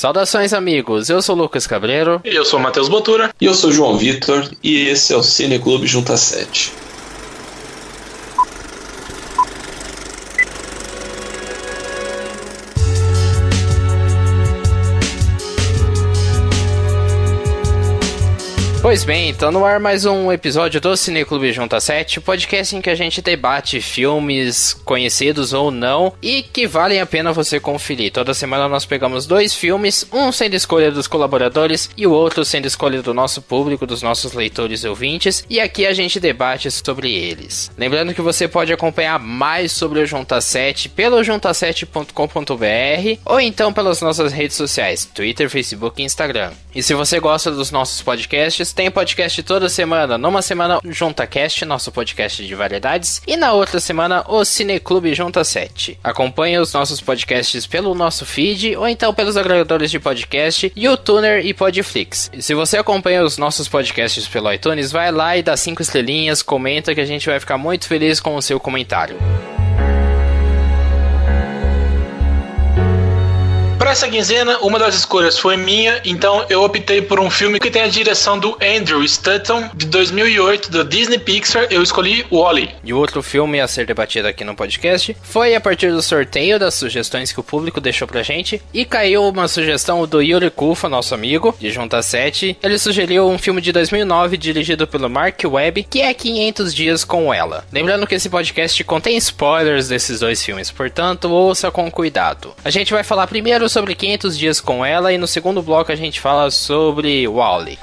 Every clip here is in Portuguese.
Saudações, amigos. Eu sou o Lucas Cabreiro. E eu sou o Matheus Botura. E eu sou o João Vitor. E esse é o Cine Clube Junta 7. Pois bem, então no ar mais um episódio do Cineclube Junta 7, podcast em que a gente debate filmes conhecidos ou não e que valem a pena você conferir. Toda semana nós pegamos dois filmes, um sendo escolha dos colaboradores e o outro sendo escolha do nosso público, dos nossos leitores e ouvintes, e aqui a gente debate sobre eles. Lembrando que você pode acompanhar mais sobre o Junta 7 pelo junta7.com.br ou então pelas nossas redes sociais, Twitter, Facebook e Instagram. E se você gosta dos nossos podcasts, tem podcast toda semana. Numa semana, JuntaCast, nosso podcast de variedades. E na outra semana, o Cineclube Junta 7. Acompanhe os nossos podcasts pelo nosso feed ou então pelos agregadores de podcast, YouTuner e Podflix. E se você acompanha os nossos podcasts pelo iTunes, vai lá e dá 5 estrelinhas, comenta que a gente vai ficar muito feliz com o seu comentário. Essa quinzena, uma das escolhas foi minha, então eu optei por um filme que tem a direção do Andrew Stanton, de 2008, da Disney Pixar. Eu escolhi Wally. E o outro filme a ser debatido aqui no podcast foi a partir do sorteio das sugestões que o público deixou pra gente. E caiu uma sugestão do Yuri Kufa, nosso amigo, de Junta 7. Ele sugeriu um filme de 2009 dirigido pelo Mark Webb, que é 500 Dias com Ela. Lembrando que esse podcast contém spoilers desses dois filmes, portanto, ouça com cuidado. A gente vai falar primeiro sobre 500 dias com ela e no segundo bloco a gente fala sobre Wally.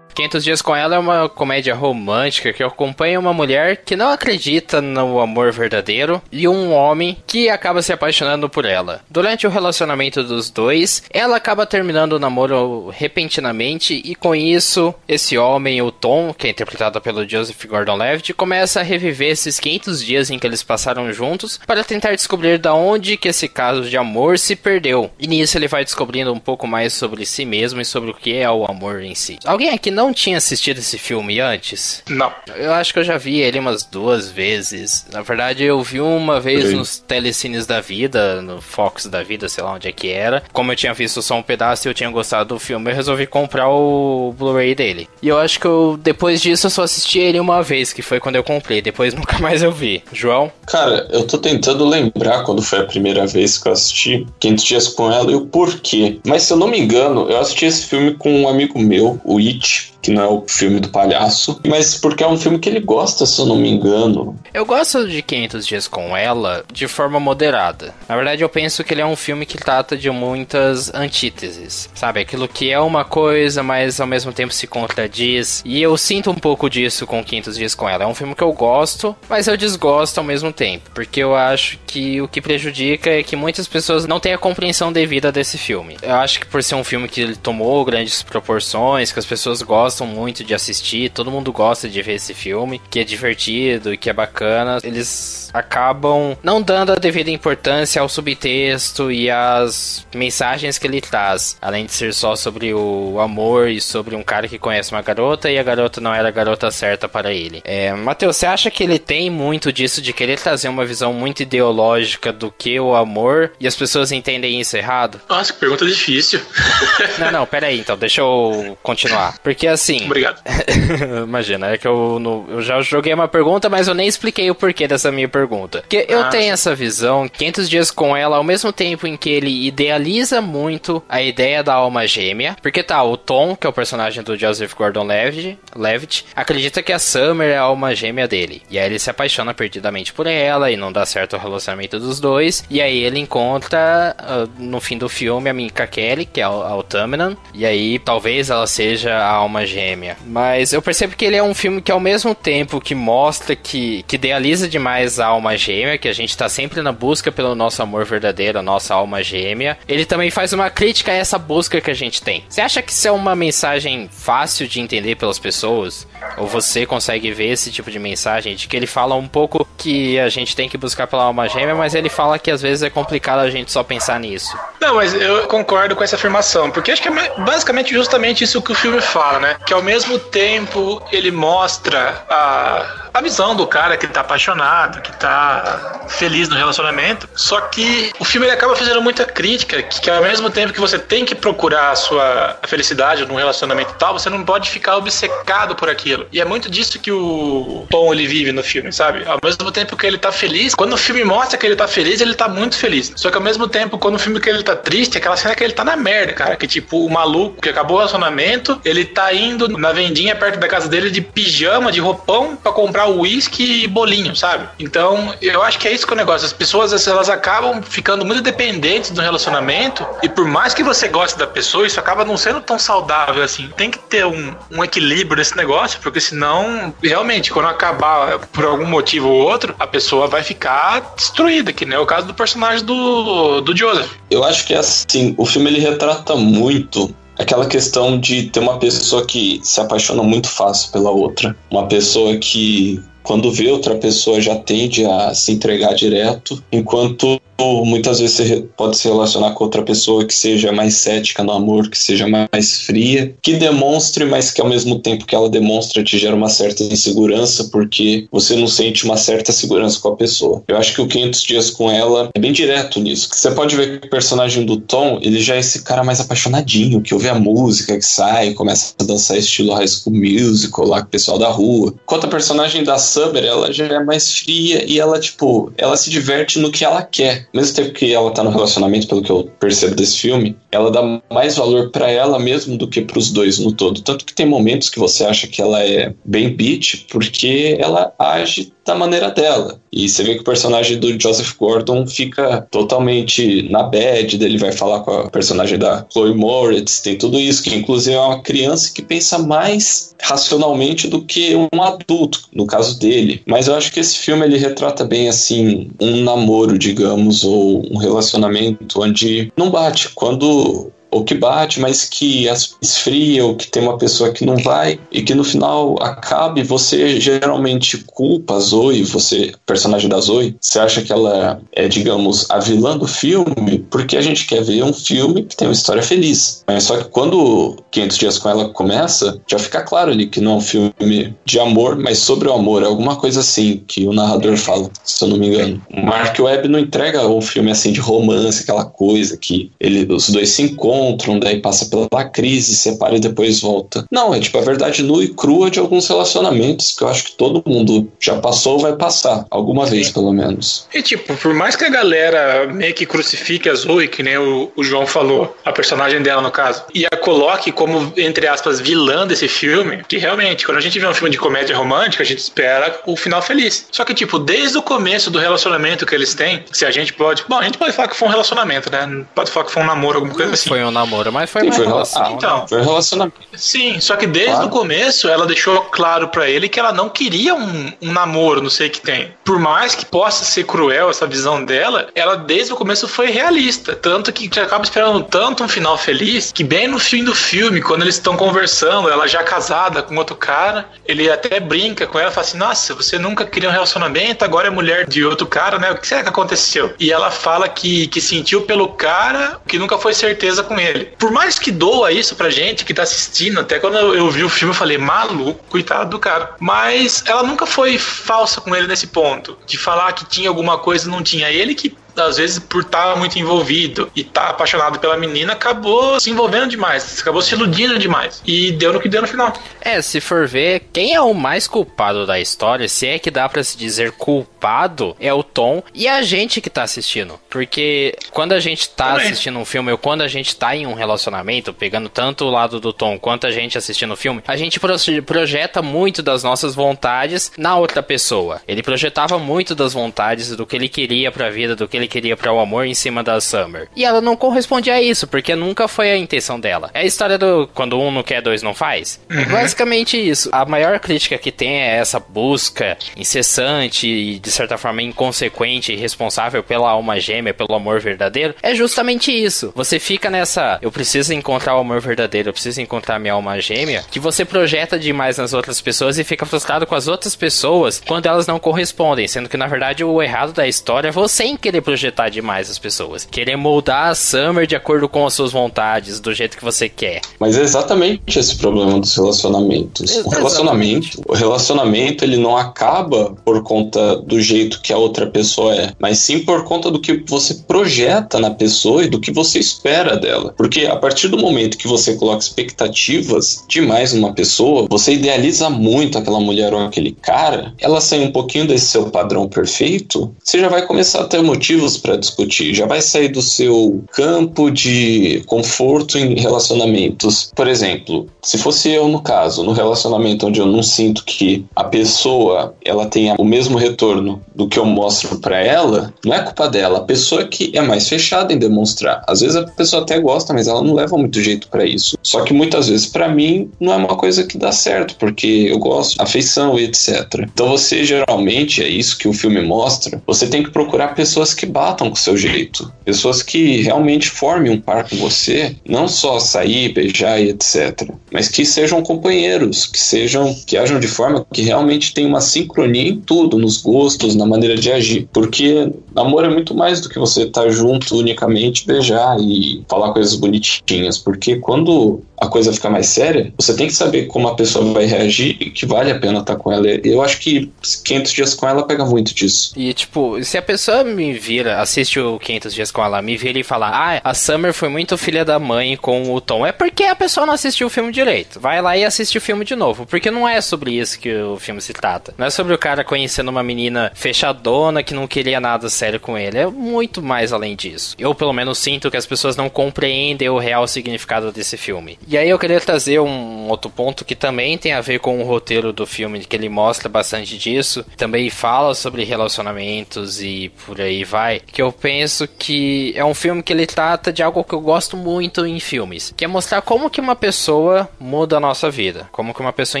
500 Dias com Ela é uma comédia romântica que acompanha uma mulher que não acredita no amor verdadeiro e um homem que acaba se apaixonando por ela. Durante o relacionamento dos dois, ela acaba terminando o namoro repentinamente e com isso, esse homem, o Tom, que é interpretado pelo Joseph Gordon-Levitt, começa a reviver esses 500 dias em que eles passaram juntos para tentar descobrir da onde que esse caso de amor se perdeu. E nisso ele vai descobrindo um pouco mais sobre si mesmo e sobre o que é o amor em si. Alguém aqui não tinha assistido esse filme antes? Não. Eu acho que eu já vi ele umas duas vezes. Na verdade, eu vi uma vez nos telecines da vida, no Fox da vida, sei lá onde é que era. Como eu tinha visto só um pedaço e eu tinha gostado do filme, eu resolvi comprar o Blu-ray dele. E eu acho que eu, depois disso, eu só assisti ele uma vez, que foi quando eu comprei. Depois nunca mais eu vi. João? Cara, eu tô tentando lembrar quando foi a primeira vez que eu assisti 500 Dias com ela e o porquê. Mas se eu não me engano, eu assisti esse filme com um amigo meu, o It que não é o filme do palhaço, mas porque é um filme que ele gosta, se eu não me engano. Eu gosto de 500 Dias com Ela de forma moderada. Na verdade, eu penso que ele é um filme que trata de muitas antíteses, sabe? Aquilo que é uma coisa, mas ao mesmo tempo se contradiz. E eu sinto um pouco disso com 500 Dias com Ela. É um filme que eu gosto, mas eu desgosto ao mesmo tempo, porque eu acho que o que prejudica é que muitas pessoas não têm a compreensão devida desse filme. Eu acho que por ser um filme que ele tomou grandes proporções, que as pessoas gostam gostam muito de assistir, todo mundo gosta de ver esse filme, que é divertido e que é bacana. Eles acabam não dando a devida importância ao subtexto e às mensagens que ele traz, além de ser só sobre o amor e sobre um cara que conhece uma garota e a garota não era a garota certa para ele. É, Matheus, você acha que ele tem muito disso de querer trazer uma visão muito ideológica do que o amor e as pessoas entendem isso errado? Nossa, que pergunta difícil. não, não, peraí, então, deixa eu continuar. Porque assim, assim. Obrigado. Imagina, é que eu, no, eu já joguei uma pergunta, mas eu nem expliquei o porquê dessa minha pergunta. Porque eu ah, tenho essa visão, 500 dias com ela, ao mesmo tempo em que ele idealiza muito a ideia da alma gêmea. Porque tá, o Tom, que é o personagem do Joseph Gordon-Levitt, Levitt, acredita que a Summer é a alma gêmea dele. E aí ele se apaixona perdidamente por ela e não dá certo o relacionamento dos dois. E aí ele encontra, uh, no fim do filme, a Minka Kelly, que é a Autumnan. E aí talvez ela seja a alma gêmea. Mas eu percebo que ele é um filme que ao mesmo tempo que mostra que, que idealiza demais a alma gêmea, que a gente tá sempre na busca pelo nosso amor verdadeiro, a nossa alma gêmea, ele também faz uma crítica a essa busca que a gente tem. Você acha que isso é uma mensagem fácil de entender pelas pessoas? Ou você consegue ver esse tipo de mensagem de que ele fala um pouco que a gente tem que buscar pela alma gêmea, mas ele fala que às vezes é complicado a gente só pensar nisso. Não, mas eu concordo com essa afirmação, porque acho que é basicamente justamente isso que o filme fala, né? Que ao mesmo tempo ele mostra a a visão do cara que tá apaixonado, que tá feliz no relacionamento. Só que o filme ele acaba fazendo muita crítica, que, que ao mesmo tempo que você tem que procurar a sua felicidade num relacionamento e tal, você não pode ficar obcecado por aquilo. E é muito disso que o Tom ele vive no filme, sabe? Ao mesmo tempo que ele tá feliz, quando o filme mostra que ele tá feliz, ele tá muito feliz. Só que ao mesmo tempo, quando o filme que ele tá triste, aquela cena que ele tá na merda, cara. Que tipo, o maluco que acabou o relacionamento, ele tá indo na vendinha perto da casa dele de pijama, de roupão, para comprar uísque e bolinho, sabe? Então, eu acho que é isso que é o negócio. As pessoas, elas acabam ficando muito dependentes do relacionamento, e por mais que você goste da pessoa, isso acaba não sendo tão saudável assim. Tem que ter um, um equilíbrio nesse negócio, porque senão, realmente, quando acabar por algum motivo ou outro, a pessoa vai ficar destruída, que nem é o caso do personagem do, do Joseph. Eu acho que é assim, o filme ele retrata muito aquela questão de ter uma pessoa que se apaixona muito fácil pela outra, uma pessoa que quando vê outra pessoa já tende a se entregar direto, enquanto muitas vezes você pode se relacionar com outra pessoa que seja mais cética no amor, que seja mais fria, que demonstre, mas que ao mesmo tempo que ela demonstra te gera uma certa insegurança, porque você não sente uma certa segurança com a pessoa. Eu acho que o 500 Dias com ela é bem direto nisso. Você pode ver que o personagem do Tom, ele já é esse cara mais apaixonadinho, que ouve a música, que sai, começa a dançar estilo High School Musical lá com o pessoal da rua. Enquanto a personagem da Summer, ela já é mais fria e ela, tipo, ela se diverte no que ela quer mesmo tempo que ela tá no relacionamento, pelo que eu percebo desse filme, ela dá mais valor para ela mesmo do que para os dois no todo. Tanto que tem momentos que você acha que ela é bem bitch, porque ela age da maneira dela. E você vê que o personagem do Joseph Gordon fica totalmente na bad, dele vai falar com a personagem da Chloe Moritz, tem tudo isso, que inclusive é uma criança que pensa mais racionalmente do que um adulto, no caso dele. Mas eu acho que esse filme ele retrata bem assim um namoro, digamos, ou um relacionamento onde não bate. Quando ou que bate, mas que esfria, ou que tem uma pessoa que não vai, e que no final acabe, você geralmente culpa a Zoe, você, personagem da Zoe, você acha que ela é, digamos, a vilã do filme, porque a gente quer ver um filme que tem uma história feliz. Mas só que quando 500 Dias com Ela começa, já fica claro ali que não é um filme de amor, mas sobre o amor, é alguma coisa assim que o narrador fala, se eu não me engano. Mark Webb não entrega um filme assim de romance, aquela coisa que ele, os dois se encontram encontram, daí passa pela crise, separa e depois volta. Não, é tipo a verdade nua e crua de alguns relacionamentos que eu acho que todo mundo já passou ou vai passar, alguma vez pelo menos. E tipo, por mais que a galera meio que crucifique a Zoe, que nem o, o João falou, a personagem dela no caso, e a coloque como, entre aspas, vilã desse filme, que realmente, quando a gente vê um filme de comédia romântica, a gente espera o final feliz. Só que, tipo, desde o começo do relacionamento que eles têm, se a gente pode. Bom, a gente pode falar que foi um relacionamento, né? Pode falar que foi um namoro, alguma coisa assim. Foi um namoro, mas foi Sim, uma foi relação. Ah, então, foi um relacionamento. Sim, só que desde claro. o começo ela deixou claro para ele que ela não queria um, um namoro, não sei o que tem. Por mais que possa ser cruel essa visão dela, ela desde o começo foi realista. Tanto que você acaba esperando tanto um final feliz que bem no fim do filme, quando eles estão conversando, ela já casada com outro cara, ele até brinca com ela, fala assim: Nossa, você nunca queria um relacionamento, agora é mulher de outro cara, né? O que será que aconteceu? E ela fala que, que sentiu pelo cara que nunca foi certeza com ele ele. Por mais que doa isso pra gente que tá assistindo, até quando eu vi o filme eu falei, maluco, coitado do cara. Mas ela nunca foi falsa com ele nesse ponto. De falar que tinha alguma coisa não tinha. Ele que às vezes por estar muito envolvido e estar apaixonado pela menina, acabou se envolvendo demais, acabou se iludindo demais. E deu no que deu no final. É, se for ver, quem é o mais culpado da história, se é que dá para se dizer culpado, é o Tom e a gente que tá assistindo. Porque quando a gente tá Também. assistindo um filme ou quando a gente tá em um relacionamento, pegando tanto o lado do Tom quanto a gente assistindo o filme, a gente projeta muito das nossas vontades na outra pessoa. Ele projetava muito das vontades do que ele queria pra vida, do que ele ele queria para o amor em cima da Summer. E ela não correspondia a isso, porque nunca foi a intenção dela. É a história do quando um não quer, dois não faz. Uhum. É basicamente isso. A maior crítica que tem é essa busca incessante e, de certa forma, inconsequente e responsável pela alma gêmea, pelo amor verdadeiro. É justamente isso. Você fica nessa, eu preciso encontrar o amor verdadeiro, eu preciso encontrar minha alma gêmea, que você projeta demais nas outras pessoas e fica frustrado com as outras pessoas quando elas não correspondem, sendo que na verdade o errado da história é você em querer projetar projetar demais as pessoas. Querer moldar a Summer de acordo com as suas vontades, do jeito que você quer. Mas é exatamente esse problema dos relacionamentos. O relacionamento, o relacionamento ele não acaba por conta do jeito que a outra pessoa é, mas sim por conta do que você projeta na pessoa e do que você espera dela. Porque a partir do momento que você coloca expectativas demais numa pessoa, você idealiza muito aquela mulher ou aquele cara, ela sai um pouquinho desse seu padrão perfeito, você já vai começar a ter motivos para discutir, já vai sair do seu campo de conforto em relacionamentos. Por exemplo, se fosse eu no caso, no relacionamento onde eu não sinto que a pessoa ela tenha o mesmo retorno do que eu mostro para ela, não é culpa dela, a pessoa que é mais fechada em demonstrar. Às vezes a pessoa até gosta, mas ela não leva muito jeito para isso. Só que muitas vezes para mim não é uma coisa que dá certo, porque eu gosto, afeição e etc. Então você geralmente é isso que o filme mostra, você tem que procurar pessoas que batam com o seu jeito, pessoas que realmente formem um par com você, não só sair, beijar e etc, mas que sejam companheiros, que sejam que ajam de forma que realmente tem uma sincronia em tudo, nos gostos, na maneira de agir, porque namoro é muito mais do que você estar tá junto unicamente, beijar e falar coisas bonitinhas, porque quando a coisa fica mais séria, você tem que saber como a pessoa vai reagir e que vale a pena estar com ela. Eu acho que 500 dias com ela pega muito disso. E, tipo, se a pessoa me vira, assiste o 500 dias com ela, me vira e fala, ah, a Summer foi muito filha da mãe com o Tom, é porque a pessoa não assistiu o filme direito. Vai lá e assiste o filme de novo, porque não é sobre isso que o filme se trata. Não é sobre o cara conhecendo uma menina fechadona que não queria nada sério com ele. É muito mais além disso. Eu, pelo menos, sinto que as pessoas não compreendem o real significado desse filme. E aí eu queria trazer um outro ponto que também tem a ver com o roteiro do filme, que ele mostra bastante disso. Também fala sobre relacionamentos e por aí vai. Que eu penso que é um filme que ele trata de algo que eu gosto muito em filmes, que é mostrar como que uma pessoa muda a nossa vida, como que uma pessoa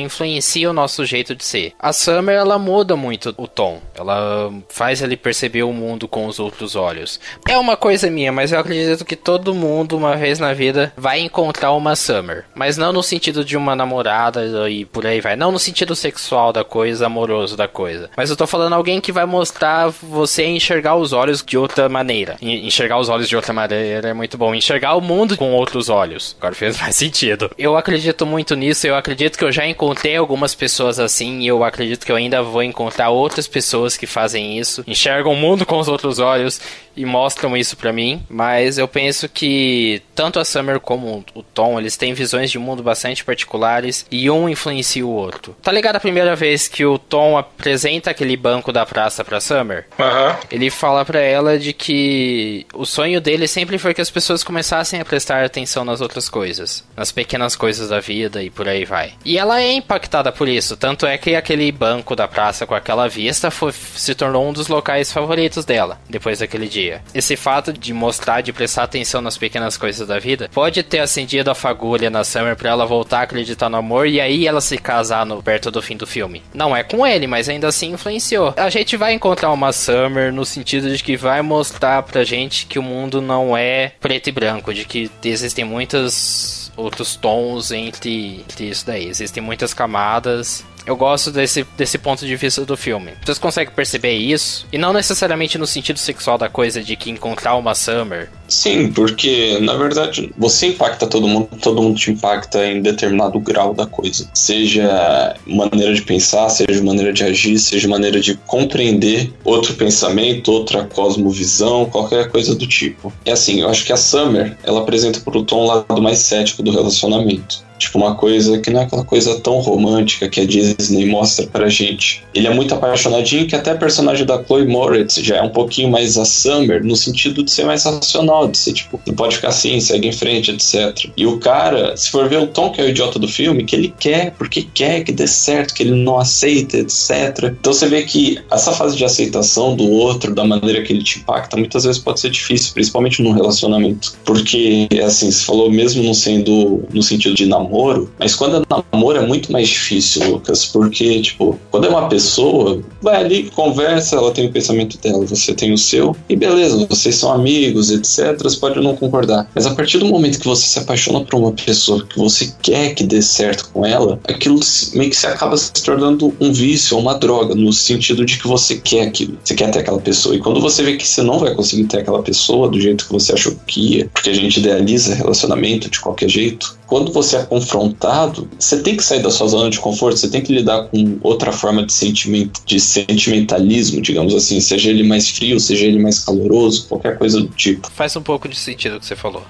influencia o nosso jeito de ser. A Summer ela muda muito o tom, ela faz ele perceber o mundo com os outros olhos. É uma coisa minha, mas eu acredito que todo mundo uma vez na vida vai encontrar uma Summer, mas não no sentido de uma namorada e por aí vai, não no sentido sexual da coisa, amoroso da coisa. Mas eu tô falando alguém que vai mostrar você enxergar os olhos de outra maneira. Enxergar os olhos de outra maneira é muito bom. Enxergar o mundo com outros olhos. Agora fez mais sentido. Eu acredito muito nisso, eu acredito que eu já encontrei algumas pessoas assim e eu acredito que eu ainda vou encontrar outras pessoas que fazem isso. Enxergam o mundo com os outros olhos e mostram isso para mim, mas eu penso que tanto a Summer como o Tom, eles têm visões de mundo bastante particulares e um influencia o outro. Tá ligado a primeira vez que o Tom apresenta aquele banco da praça pra Summer? Uhum. Ele fala para ela de que o sonho dele sempre foi que as pessoas começassem a prestar atenção nas outras coisas, nas pequenas coisas da vida e por aí vai. E ela é impactada por isso, tanto é que aquele banco da praça com aquela vista foi, se tornou um dos locais favoritos dela depois daquele dia dia. Esse fato de mostrar, de prestar atenção nas pequenas coisas da vida, pode ter acendido a fagulha na Summer pra ela voltar a acreditar no amor e aí ela se casar no, perto do fim do filme. Não é com ele, mas ainda assim influenciou. A gente vai encontrar uma Summer no sentido de que vai mostrar pra gente que o mundo não é preto e branco, de que existem muitos outros tons entre, entre isso daí. Existem muitas camadas eu gosto desse, desse ponto de vista do filme. Vocês conseguem perceber isso? E não necessariamente no sentido sexual da coisa de que encontrar uma Summer. Sim, porque na verdade você impacta todo mundo, todo mundo te impacta em determinado grau da coisa. Seja maneira de pensar, seja maneira de agir, seja maneira de compreender outro pensamento, outra cosmovisão, qualquer coisa do tipo. É assim, eu acho que a Summer, ela apresenta pro Tom o lado mais cético do relacionamento. Tipo, uma coisa que não é aquela coisa tão romântica que a Disney mostra pra gente. Ele é muito apaixonadinho, que até a personagem da Chloe Moritz já é um pouquinho mais a Summer, no sentido de ser mais racional, de ser tipo, não pode ficar assim, segue em frente, etc. E o cara, se for ver o Tom, que é o idiota do filme, que ele quer, porque quer que dê certo, que ele não aceita, etc. Então você vê que essa fase de aceitação do outro, da maneira que ele te impacta, muitas vezes pode ser difícil, principalmente num relacionamento. Porque, assim, você falou mesmo não sendo no sentido de namoro, namoro, mas quando é namoro é muito mais difícil, Lucas, porque, tipo, quando é uma pessoa, vai ali, conversa, ela tem o pensamento dela, você tem o seu, e beleza, vocês são amigos, etc. Você pode não concordar. Mas a partir do momento que você se apaixona por uma pessoa que você quer que dê certo com ela, aquilo meio que se acaba se tornando um vício ou uma droga, no sentido de que você quer aquilo, você quer ter aquela pessoa. E quando você vê que você não vai conseguir ter aquela pessoa do jeito que você achou que ia, porque a gente idealiza relacionamento de qualquer jeito, quando você é confrontado, você tem que sair da sua zona de conforto, você tem que lidar com outra forma de sentimento, de sentimentalismo, digamos assim, seja ele mais frio, seja ele mais caloroso, qualquer coisa do tipo. Faz um pouco de sentido o que você falou.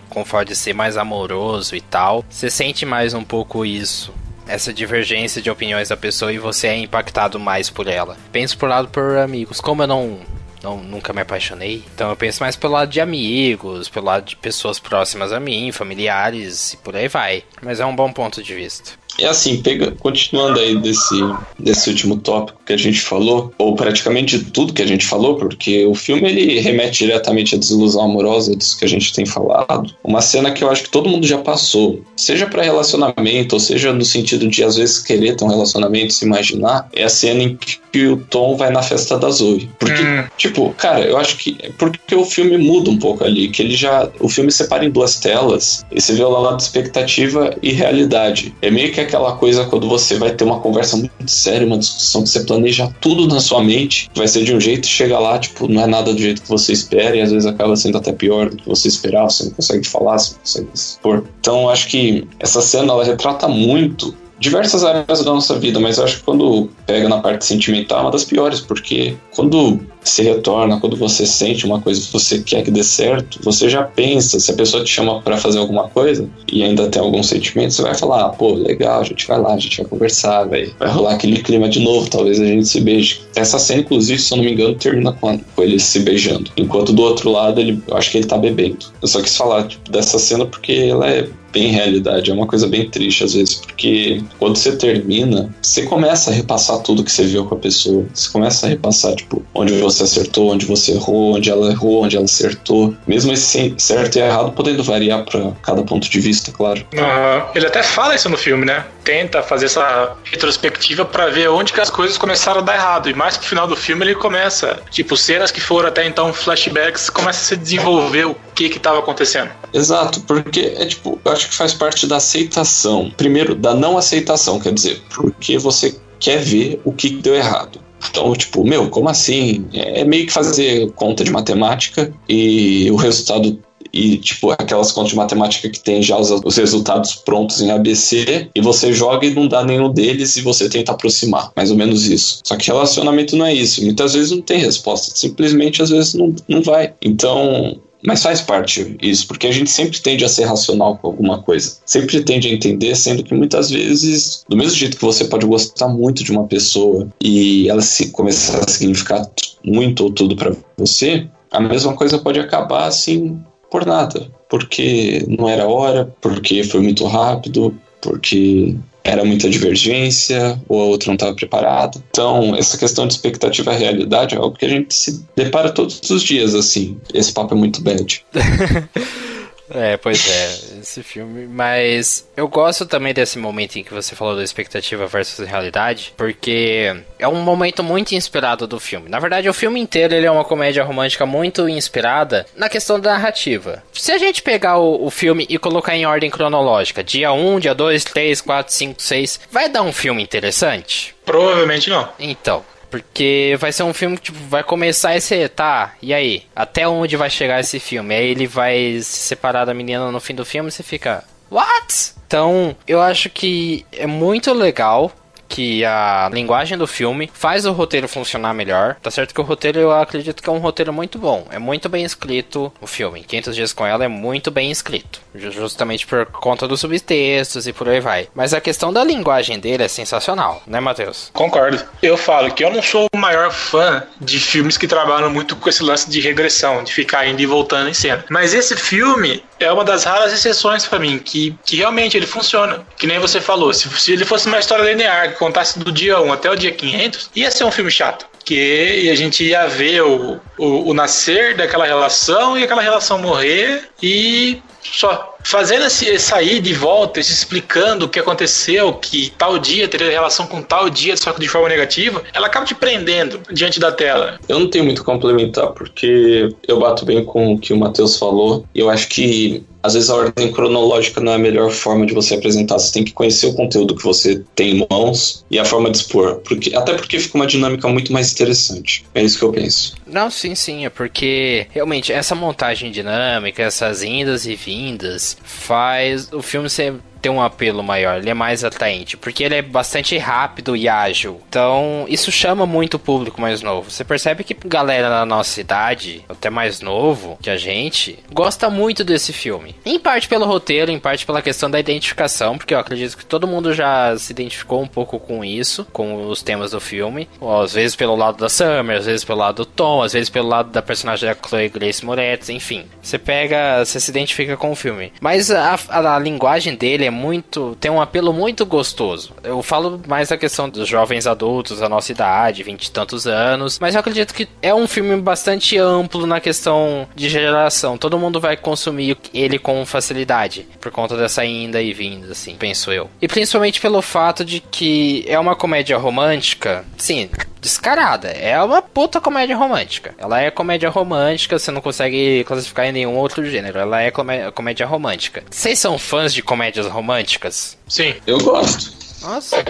De ser mais amoroso e tal, você sente mais um pouco isso essa divergência de opiniões da pessoa e você é impactado mais por ela. Penso por lado por amigos. Como eu não não, nunca me apaixonei. Então eu penso mais pelo lado de amigos, pelo lado de pessoas próximas a mim, familiares e por aí vai. Mas é um bom ponto de vista. É assim, pega, continuando aí desse, desse último tópico que a gente falou, ou praticamente de tudo que a gente falou, porque o filme ele remete diretamente à desilusão amorosa disso que a gente tem falado. Uma cena que eu acho que todo mundo já passou, seja para relacionamento, ou seja no sentido de às vezes querer ter um relacionamento, se imaginar, é a cena em que o Tom vai na festa da Zoe. Porque, hum. tipo, cara, eu acho que é porque o filme muda um pouco ali, que ele já. O filme separa em duas telas, e você vê o lado de expectativa e realidade. É meio que aquela coisa quando você vai ter uma conversa muito séria, uma discussão que você planeja tudo na sua mente, vai ser de um jeito e chega lá, tipo, não é nada do jeito que você espera e às vezes acaba sendo até pior do que você esperava, você não consegue falar, você não consegue expor. Então, acho que essa cena ela retrata muito diversas áreas da nossa vida, mas eu acho que quando pega na parte sentimental é uma das piores, porque quando se retorna, quando você sente uma coisa que você quer que dê certo, você já pensa, se a pessoa te chama para fazer alguma coisa e ainda tem algum sentimento, você vai falar, ah, pô, legal, a gente vai lá, a gente vai conversar, vai, vai rolar aquele clima de novo, talvez a gente se beije. Essa cena, inclusive, se eu não me engano, termina com, com ele se beijando. Enquanto do outro lado, ele, eu acho que ele tá bebendo. Eu só quis falar tipo, dessa cena porque ela é bem realidade. É uma coisa bem triste às vezes, porque quando você termina, você começa a repassar tudo que você viu com a pessoa. Você começa a repassar, tipo, onde você acertou, onde você errou, onde ela errou, onde ela acertou. Mesmo esse certo e errado podendo variar para cada ponto de vista, claro. Uhum. Ele até fala isso no filme, né? Tenta fazer essa retrospectiva para ver onde que as coisas começaram a dar errado. E mais pro final do filme ele começa, tipo, cenas que foram até então flashbacks, começa a se desenvolver que que tava acontecendo. Exato, porque é tipo, eu acho que faz parte da aceitação. Primeiro, da não aceitação, quer dizer, porque você quer ver o que deu errado. Então, tipo, meu, como assim? É meio que fazer conta de matemática e o resultado e, tipo, aquelas contas de matemática que tem já os, os, resultados prontos em ABC, e você joga e não dá nenhum deles e você tenta aproximar. Mais ou menos isso. Só que relacionamento não é isso. Muitas vezes não tem resposta. Simplesmente, às vezes, não, não vai. Então, mas faz parte isso, porque a gente sempre tende a ser racional com alguma coisa. Sempre tende a entender, sendo que muitas vezes, do mesmo jeito que você pode gostar muito de uma pessoa e ela se começar a significar muito ou tudo para você, a mesma coisa pode acabar assim por nada, porque não era hora, porque foi muito rápido, porque era muita divergência, ou a outra não estava preparada. Então, essa questão de expectativa e realidade é algo que a gente se depara todos os dias, assim. Esse papo é muito bad. É, pois é, esse filme. Mas eu gosto também desse momento em que você falou da expectativa versus realidade, porque é um momento muito inspirado do filme. Na verdade, o filme inteiro ele é uma comédia romântica muito inspirada na questão da narrativa. Se a gente pegar o, o filme e colocar em ordem cronológica, dia 1, dia 2, 3, 4, 5, 6, vai dar um filme interessante? Provavelmente não. Então, porque vai ser um filme que tipo, vai começar esse. Tá, e aí? Até onde vai chegar esse filme? Aí ele vai se separar da menina no fim do filme e você fica. What? Então, eu acho que é muito legal que a linguagem do filme faz o roteiro funcionar melhor. Tá certo que o roteiro eu acredito que é um roteiro muito bom. É muito bem escrito o filme. 500 Dias com Ela é muito bem escrito. Justamente por conta dos subtextos e por aí vai. Mas a questão da linguagem dele é sensacional, né, Matheus? Concordo. Eu falo que eu não sou o maior fã de filmes que trabalham muito com esse lance de regressão, de ficar indo e voltando em cena. Mas esse filme é uma das raras exceções para mim, que, que realmente ele funciona. Que nem você falou, se, se ele fosse uma história linear, contasse do dia 1 até o dia 500, ia ser um filme chato. que a gente ia ver o, o, o nascer daquela relação e aquela relação morrer e só fazendo esse sair de volta, se explicando o que aconteceu, que tal dia teria relação com tal dia, só que de forma negativa, ela acaba te prendendo diante da tela. Eu não tenho muito a complementar, porque eu bato bem com o que o Matheus falou. Eu acho que às vezes a ordem cronológica não é a melhor forma de você apresentar. Você tem que conhecer o conteúdo que você tem em mãos e a forma de expor. Porque, até porque fica uma dinâmica muito mais interessante. É isso que eu penso. Não, sim, sim. É porque realmente essa montagem dinâmica, essas indas e vindas, faz o filme ser ter um apelo maior, ele é mais atraente, porque ele é bastante rápido e ágil. Então, isso chama muito o público mais novo. Você percebe que galera na nossa idade, até mais novo que a gente, gosta muito desse filme. Em parte pelo roteiro, em parte pela questão da identificação, porque eu acredito que todo mundo já se identificou um pouco com isso, com os temas do filme. Às vezes pelo lado da Summer, às vezes pelo lado do Tom, às vezes pelo lado da personagem da Chloe Grace Moretz, enfim. Você pega, você se identifica com o filme. Mas a, a, a linguagem dele é muito. tem um apelo muito gostoso. Eu falo mais da questão dos jovens adultos, da nossa idade, vinte e tantos anos, mas eu acredito que é um filme bastante amplo na questão de geração. Todo mundo vai consumir ele com facilidade, por conta dessa inda e vinda, assim, penso eu. E principalmente pelo fato de que é uma comédia romântica, sim, descarada. É uma puta comédia romântica. Ela é comédia romântica, você não consegue classificar em nenhum outro gênero. Ela é comédia romântica. Vocês são fãs de comédias românticas? Sim. Eu gosto. Nossa.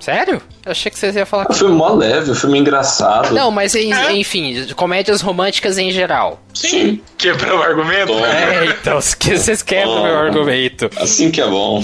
Sério? Eu achei que vocês iam falar. O filme é mó leve, o filme é engraçado. Não, mas enfim, comédias românticas em geral. Sim. Quebrou o argumento? Toma. É, então, vocês quebram meu argumento. Assim que é bom.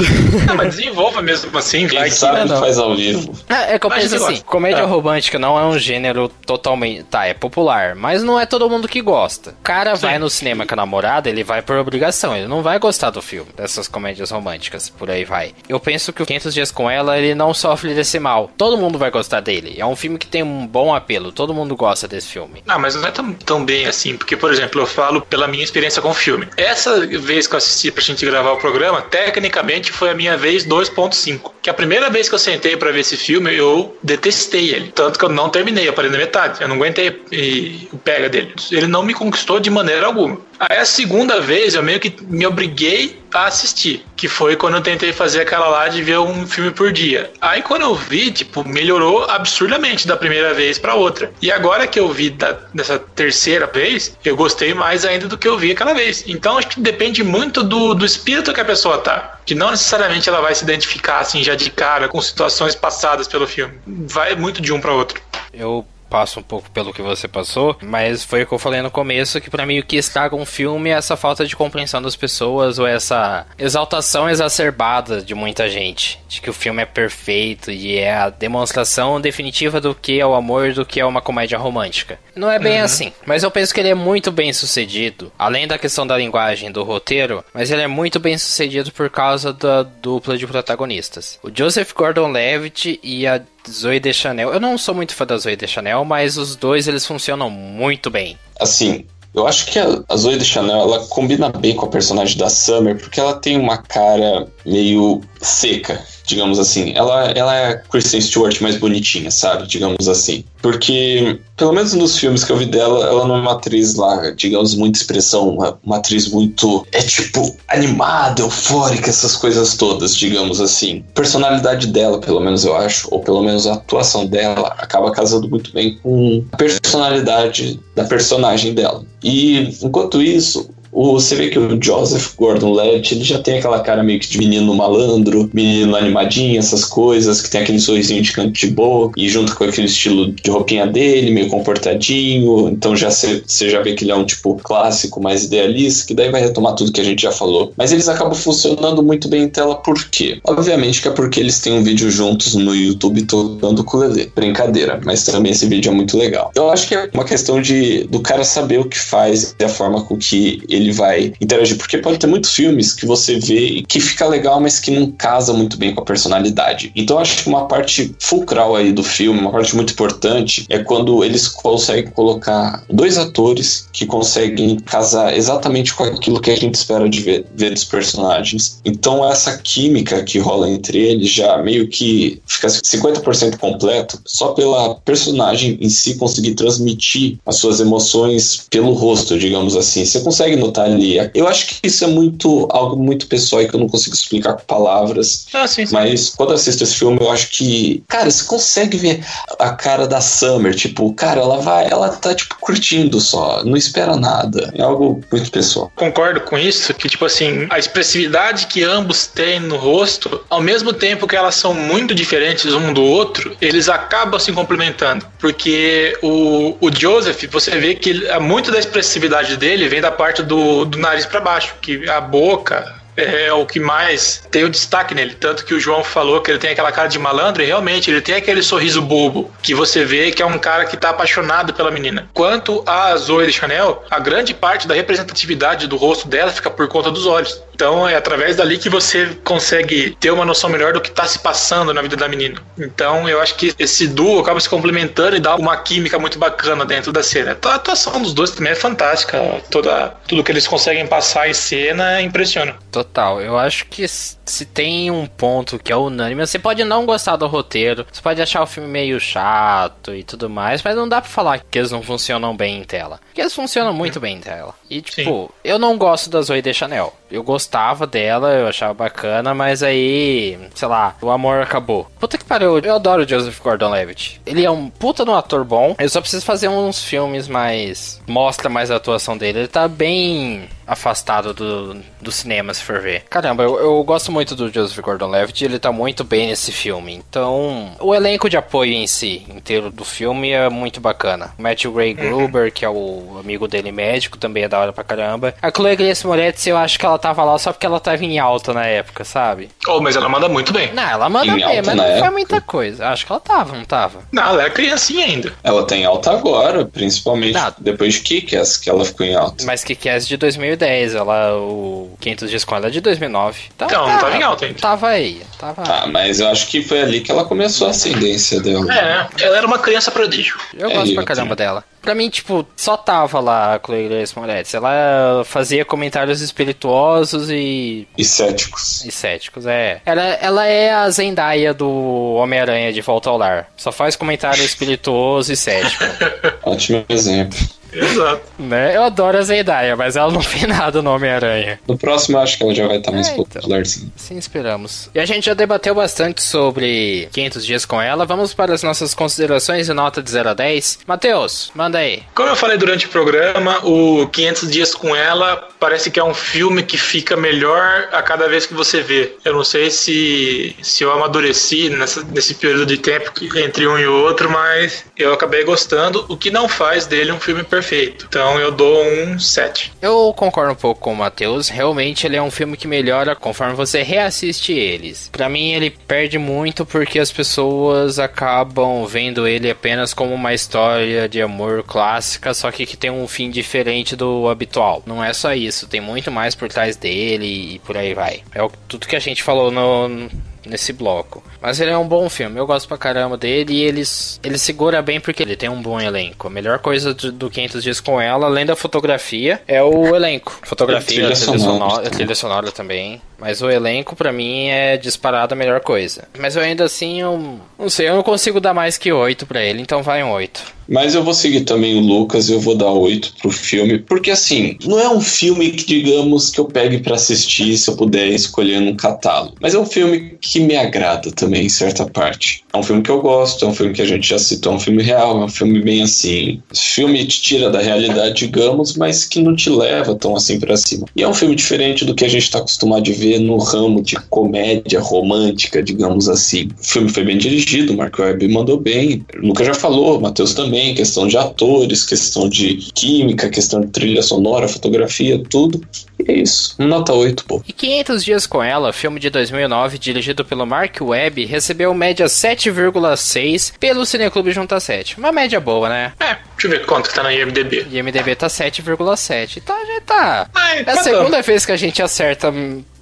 Não, mas desenvolva mesmo assim, Quem vai sabe que faz ao vivo. É, é que eu penso assim, gosta. comédia é. romântica não é um gênero totalmente... Tá, é popular, mas não é todo mundo que gosta. O cara Sim. vai no cinema com a namorada, ele vai por obrigação, ele não vai gostar do filme, dessas comédias românticas, por aí vai. Eu penso que o 500 Dias com Ela, ele não sofre desse mal. Todo mundo vai gostar dele. É um filme que tem um bom apelo, todo mundo gosta desse filme. Ah, mas não é tão, tão bem assim, porque, por exemplo, eu falo pela minha experiência com o filme. Essa vez que eu assisti pra gente gravar o programa, tecnicamente foi a minha vez 2.5. Que a primeira vez que eu sentei para ver esse filme, eu detestei ele. Tanto que eu não terminei, eu parei na metade. Eu não aguentei e, o pega dele. Ele não me conquistou de maneira alguma. Aí a segunda vez eu meio que me obriguei a assistir, que foi quando eu tentei fazer aquela lá de ver um filme por dia. Aí quando eu vi, tipo, melhorou absurdamente da primeira vez para outra. E agora que eu vi da, dessa terceira vez, eu gostei mais ainda do que eu vi aquela vez. Então acho que depende muito do, do espírito que a pessoa tá. Que não necessariamente ela vai se identificar assim já de cara com situações passadas pelo filme. Vai muito de um para outro. Eu passo um pouco pelo que você passou, mas foi o que eu falei no começo, que para mim o que estraga um filme é essa falta de compreensão das pessoas ou essa exaltação exacerbada de muita gente, de que o filme é perfeito e é a demonstração definitiva do que é o amor, do que é uma comédia romântica. Não é bem uhum. assim, mas eu penso que ele é muito bem sucedido, além da questão da linguagem do roteiro, mas ele é muito bem sucedido por causa da dupla de protagonistas. O Joseph Gordon-Levitt e a Zoe Deschanel. Eu não sou muito fã da Zoe Deschanel, mas os dois eles funcionam muito bem. Assim, eu acho que a Zoe Deschanel ela combina bem com a personagem da Summer porque ela tem uma cara meio seca digamos assim. Ela, ela é a Kristen Stewart mais bonitinha, sabe? Digamos assim. Porque, pelo menos nos filmes que eu vi dela, ela não é uma atriz lá, digamos, muita expressão, uma, uma atriz muito. É tipo, animada, eufórica, essas coisas todas, digamos assim. A personalidade dela, pelo menos eu acho, ou pelo menos a atuação dela, acaba casando muito bem com a personalidade da personagem dela. E, enquanto isso, o, você vê que o Joseph Gordon-Levitt, ele já tem aquela cara meio que de menino malandro, menino animadinho, essas coisas, que tem aquele sorrisinho de canto de boca, e junto com aquele estilo de roupinha dele, meio comportadinho, então já você já vê que ele é um tipo clássico, mais idealista, que daí vai retomar tudo que a gente já falou. Mas eles acabam funcionando muito bem em tela, por quê? Obviamente que é porque eles têm um vídeo juntos no YouTube tocando ukulele. Brincadeira, mas também esse vídeo é muito legal. Eu acho que é uma questão de do cara saber o que faz e a forma com que ele ele vai interagir. Porque pode ter muitos filmes que você vê que fica legal, mas que não casa muito bem com a personalidade. Então acho que uma parte fulcral aí do filme, uma parte muito importante, é quando eles conseguem colocar dois atores que conseguem casar exatamente com aquilo que a gente espera de ver, ver dos personagens. Então essa química que rola entre eles já meio que fica 50% completo só pela personagem em si conseguir transmitir as suas emoções pelo rosto, digamos assim. Você consegue notar ali. Eu acho que isso é muito algo muito pessoal e que eu não consigo explicar com palavras. Ah, sim, sim. Mas quando eu assisto esse filme, eu acho que, cara, você consegue ver a cara da Summer, tipo, cara, ela vai, ela tá tipo curtindo só, não espera nada. É algo muito pessoal. Concordo com isso, que tipo assim, a expressividade que ambos têm no rosto, ao mesmo tempo que elas são muito diferentes um do outro, eles acabam se complementando. Porque o, o Joseph, você vê que ele, muito da expressividade dele vem da parte do, do nariz para baixo, que a boca, é o que mais tem o destaque nele. Tanto que o João falou que ele tem aquela cara de malandro, e realmente ele tem aquele sorriso bobo que você vê que é um cara que tá apaixonado pela menina. Quanto a Zoe de Chanel, a grande parte da representatividade do rosto dela fica por conta dos olhos. Então é através dali que você consegue ter uma noção melhor do que está se passando na vida da menina. Então eu acho que esse duo acaba se complementando e dá uma química muito bacana dentro da cena. A atuação dos dois também é fantástica. Toda, tudo que eles conseguem passar em cena impressiona. Total. Eu acho que se tem um ponto que é unânime, você pode não gostar do roteiro, você pode achar o filme meio chato e tudo mais, mas não dá pra falar que eles não funcionam bem em tela. Porque eles funcionam muito bem em tela. E tipo, Sim. eu não gosto da Zoe de Chanel. Eu gostava dela, eu achava bacana, mas aí, sei lá, o amor acabou. Puta que pariu, eu adoro o Joseph Gordon-Levitt. Ele é um puta no ator bom, eu só preciso fazer uns filmes mais... mostra mais a atuação dele. Ele tá bem afastado do, do cinema, se for ver. Caramba, eu, eu gosto muito do Joseph Gordon-Levitt, ele tá muito bem nesse filme. Então, o elenco de apoio em si, inteiro do filme, é muito bacana. Matthew Ray uhum. Gruber, que é o amigo dele médico, também é da hora pra caramba. A Chloe Grace Moretz, eu acho que ela tava lá só porque ela tava em alta na época, sabe? Oh, mas ela manda muito bem. Não, ela manda em bem, mas não época. foi muita coisa. Acho que ela tava, não tava? Não, ela é criancinha ainda. Ela tem alta agora, principalmente não. depois de Kick-Ass, que ela ficou em alta. Mas Kick-Ass de 2010, ela, o 500 Dias com ela é de 2009. Então, então não tava em alta ainda. Tava aí, tava Tá, mas eu acho que foi ali que ela começou a ascendência dela. É, ela era uma criança prodígio. Eu é, gosto pra caramba dela. Pra mim, tipo, só tava lá a Chloe Grace Moretz. Ela fazia comentários espirituosos e. E céticos. E céticos, é. Ela, ela é a Zendaya do Homem-Aranha de Volta ao Lar. Só faz comentário espirituoso e cético. Ótimo exemplo. Exato. Né? Eu adoro a Zendaya, mas ela não fez nada no Homem-Aranha. No próximo, acho que ela já vai estar mais é, popularzinha. Então, sim, esperamos. E a gente já debateu bastante sobre 500 dias com ela. Vamos para as nossas considerações e nota de 0 a 10. Matheus, manda aí. Como eu falei durante o programa, o 500 dias com ela parece que é um filme que fica melhor a cada vez que você vê. Eu não sei se, se eu amadureci nessa, nesse período de tempo que, entre um e outro, mas eu acabei gostando, o que não faz dele um filme perfeito perfeito. Então eu dou um 7. Eu concordo um pouco com o Matheus. Realmente ele é um filme que melhora conforme você reassiste eles. Para mim ele perde muito porque as pessoas acabam vendo ele apenas como uma história de amor clássica, só que que tem um fim diferente do habitual. Não é só isso, tem muito mais por trás dele e por aí vai. É tudo que a gente falou no, nesse bloco. Mas ele é um bom filme, eu gosto pra caramba dele e ele, ele segura bem porque ele tem um bom elenco. A melhor coisa do, do 500 Dias com ela, além da fotografia, é o elenco. Fotografia, trilha, trilha sonora, trilha sonora também. Mas o elenco, para mim, é disparado a melhor coisa. Mas eu ainda assim, eu, não sei, eu não consigo dar mais que 8 para ele, então vai um 8. Mas eu vou seguir também o Lucas eu vou dar 8 pro filme, porque assim, não é um filme que, digamos, que eu pegue para assistir se eu puder escolher num catálogo. Mas é um filme que me agrada também, em certa parte. É um filme que eu gosto, é um filme que a gente já citou, é um filme real, é um filme bem assim. Filme te tira da realidade, digamos, mas que não te leva tão assim para cima. E é um filme diferente do que a gente tá acostumado de ver no ramo de comédia romântica, digamos assim. O filme foi bem dirigido, o Mark Webb mandou bem, o Lucas já falou, o Matheus também questão de atores, questão de química, questão de trilha sonora, fotografia, tudo. E é isso, nota 8, pô. E 500 Dias com Ela, filme de 2009, dirigido pelo Mark Webb, recebeu média 7,6 pelo Cineclube Junta 7. Uma média boa, né? É, deixa eu ver quanto tá na IMDB. IMDB tá 7,7. Então a gente tá. Ai, é a segunda vez que a gente acerta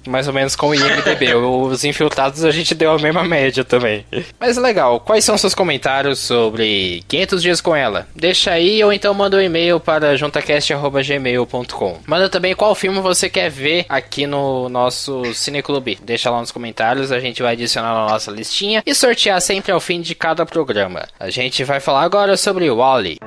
mais ou menos com o IMDB. Os infiltrados a gente deu a mesma média também. Mas legal, quais são seus comentários sobre 500 dias com ela? Deixa aí ou então manda um e-mail para juntacast.gmail.com. Manda também qual filme você quer ver aqui no nosso Cineclube. Deixa lá nos comentários, a gente vai adicionar na nossa listinha e sortear sempre ao fim de cada programa. A gente vai falar agora sobre Wally.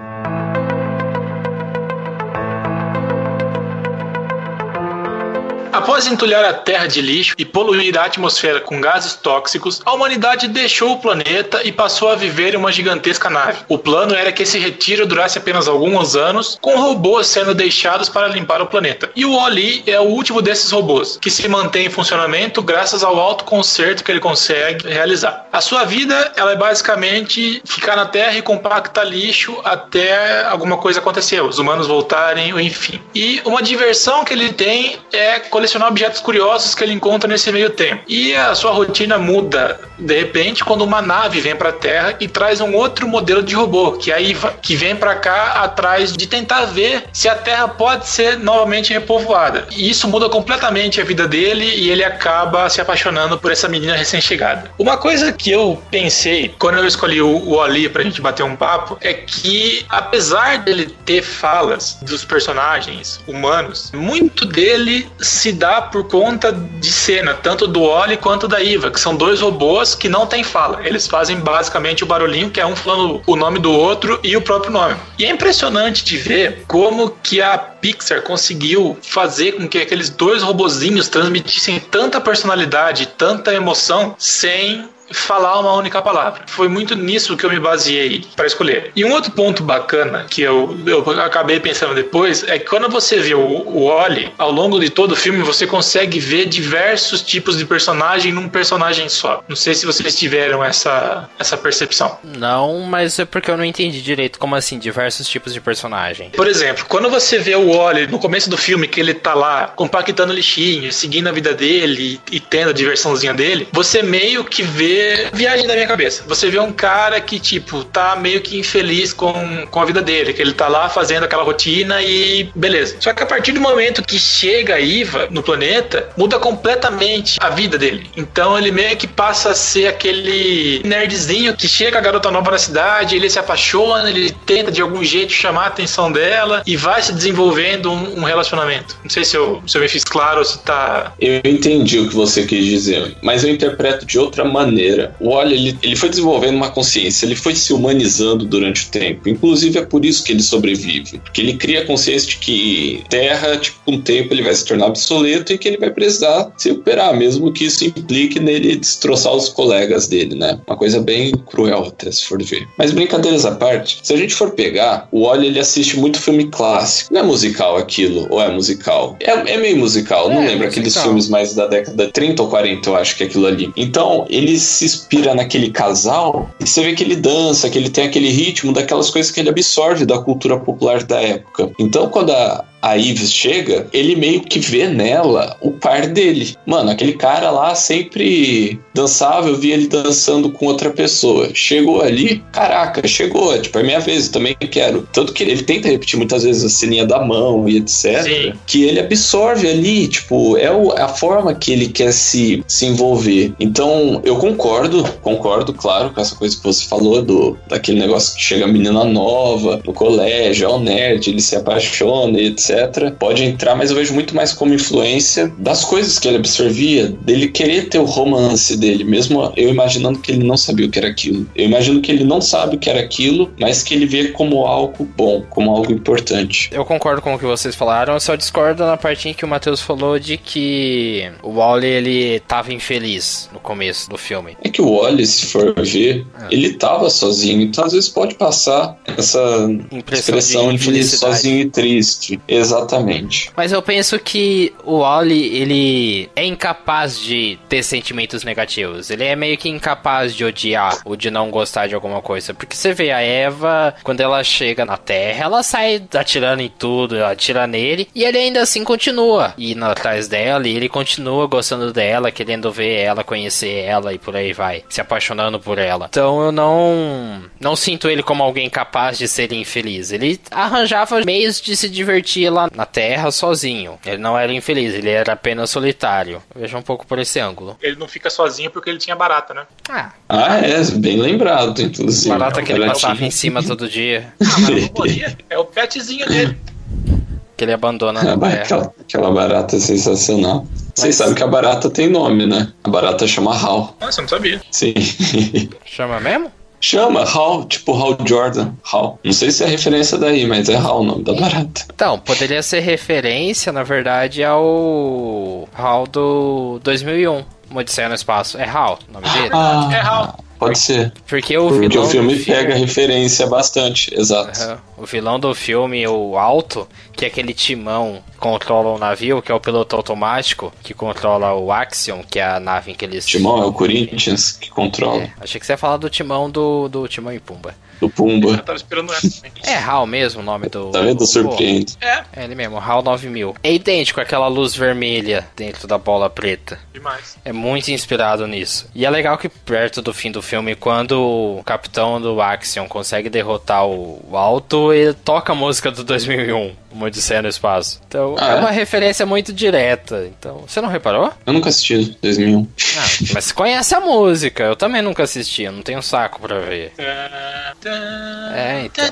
Após entulhar a Terra de lixo e poluir a atmosfera com gases tóxicos, a humanidade deixou o planeta e passou a viver em uma gigantesca nave. O plano era que esse retiro durasse apenas alguns anos, com robôs sendo deixados para limpar o planeta. E o Oli é o último desses robôs, que se mantém em funcionamento graças ao alto conserto que ele consegue realizar. A sua vida ela é basicamente ficar na Terra e compactar lixo até alguma coisa acontecer, os humanos voltarem, enfim. E uma diversão que ele tem é colecionar objetos curiosos que ele encontra nesse meio tempo. E a sua rotina muda de repente quando uma nave vem para a Terra e traz um outro modelo de robô, que a Iva, que vem para cá atrás de tentar ver se a Terra pode ser novamente repovoada. E isso muda completamente a vida dele e ele acaba se apaixonando por essa menina recém-chegada. Uma coisa que eu pensei quando eu escolhi o, Ali pra gente bater um papo é que apesar dele ter falas dos personagens humanos, muito dele se dá por conta de cena, tanto do Oli quanto da Iva, que são dois robôs que não têm fala. Eles fazem basicamente o barulhinho, que é um falando o nome do outro e o próprio nome. E é impressionante de ver como que a Pixar conseguiu fazer com que aqueles dois robozinhos transmitissem tanta personalidade, tanta emoção, sem falar uma única palavra. Foi muito nisso que eu me baseei para escolher. E um outro ponto bacana que eu, eu acabei pensando depois é que quando você vê o, o Oli, ao longo de todo o filme, você consegue ver diversos tipos de personagem num personagem só. Não sei se vocês tiveram essa, essa percepção. Não, mas é porque eu não entendi direito como assim, diversos tipos de personagem. Por exemplo, quando você vê o Oli no começo do filme, que ele tá lá compactando lixinho, seguindo a vida dele e, e tendo a diversãozinha dele, você meio que vê viagem da minha cabeça. Você vê um cara que, tipo, tá meio que infeliz com, com a vida dele, que ele tá lá fazendo aquela rotina e beleza. Só que a partir do momento que chega a Iva no planeta, muda completamente a vida dele. Então ele meio que passa a ser aquele nerdzinho que chega a garota nova na cidade, ele se apaixona, ele tenta de algum jeito chamar a atenção dela e vai se desenvolvendo um, um relacionamento. Não sei se eu, se eu me fiz claro ou se tá. Eu entendi o que você quis dizer, mas eu interpreto de outra maneira maneira. O Wally, ele, ele foi desenvolvendo uma consciência, ele foi se humanizando durante o tempo. Inclusive, é por isso que ele sobrevive. Porque ele cria a consciência de que Terra, tipo, com o tempo ele vai se tornar obsoleto e que ele vai precisar se recuperar, mesmo que isso implique nele destroçar os colegas dele, né? Uma coisa bem cruel, até se for ver. Mas brincadeiras à parte, se a gente for pegar, o Wally, ele assiste muito filme clássico. Não é musical aquilo, ou é musical? É, é meio musical, é, não lembro aqueles filmes mais da década de 30 ou 40, eu acho que é aquilo ali. Então, eles se inspira naquele casal e você vê que ele dança, que ele tem aquele ritmo daquelas coisas que ele absorve da cultura popular da época. Então, quando a, a Ives chega, ele meio que vê nela o par dele. Mano, aquele cara lá sempre dançava, eu vi ele dançando com outra pessoa. Chegou ali, caraca, chegou, tipo, é minha vez, eu também quero. Tanto que ele tenta repetir muitas vezes a ceninha da mão e etc. Sim. Que ele absorve ali, tipo, é o, a forma que ele quer se, se envolver. Então, eu concordo, concordo, claro, com essa coisa que você falou, do, daquele negócio que chega a menina nova no colégio, é o nerd, ele se apaixona e etc. Pode entrar, mas eu vejo muito mais como influência das coisas que ele absorvia, dele querer ter o romance dele, mesmo eu imaginando que ele não sabia o que era aquilo. Eu imagino que ele não sabe o que era aquilo, mas que ele vê como algo bom, como algo importante. Eu concordo com o que vocês falaram, eu só discordo na partinha que o Matheus falou de que o Wally ele tava infeliz no começo do filme. É que o Wally, se for ver, é. ele tava sozinho, então às vezes pode passar essa Impressão expressão de, de sozinho e triste. Exatamente. Mas eu penso que o Wally, ele é incapaz de ter sentimentos negativos. Ele é meio que incapaz de odiar ou de não gostar de alguma coisa. Porque você vê a Eva, quando ela chega na Terra, ela sai atirando em tudo, atira nele, e ele ainda assim continua indo atrás dela, e ele continua gostando dela, querendo ver ela, conhecer ela e por aí vai, se apaixonando por ela. Então eu não não sinto ele como alguém capaz de ser infeliz. Ele arranjava meios de se divertir lá na Terra sozinho. Ele não era infeliz, ele era apenas solitário. Veja um pouco por esse ângulo. Ele não fica sozinho porque ele tinha barata, né? Ah, Ah, é, bem lembrado, inclusive. barata que ele passava em cima todo dia, Ah, mas não morria. É o petzinho dele. que ele abandona Ah, na Terra. aquela, aquela barata é sensacional. Vocês Mas- sabem que a barata tem nome, né? A barata chama Hal. Nossa, eu não sabia. Sim. Chama mesmo? Chama Hal, tipo Hal Jordan. Hal. Não sei se é referência daí, mas é Hal o nome da barata. Então, poderia ser referência, na verdade, ao HAL do 2001. Uma Odisseia no Espaço. É HAL o nome dele? Ah, É Hal. Pode ser. Porque o Porque o filme pega referência bastante, exato. Aham. O vilão do filme, o Alto, que é aquele timão que controla o navio, que é o piloto automático, que controla o Axion, que é a nave em que eles... Timão é o Corinthians que controla. É, achei que você ia falar do timão do, do Timão e Pumba. Do Eu Pumba. tava esperando essa também. É HAL mesmo o nome do... Tá vendo? Surpreende. É, É ele mesmo, HAL 9000. É idêntico àquela luz vermelha dentro da bola preta. demais. É muito inspirado nisso. E é legal que perto do fim do filme, quando o capitão do Axion consegue derrotar o o Alto, ele toca a música do 2001, Uma Odisseia no Espaço. Então Ah, é é? uma referência muito direta. Então, você não reparou? Eu nunca assisti 2001. Ah, mas você conhece a música. Eu também nunca assisti, eu não tenho saco pra ver. É, então.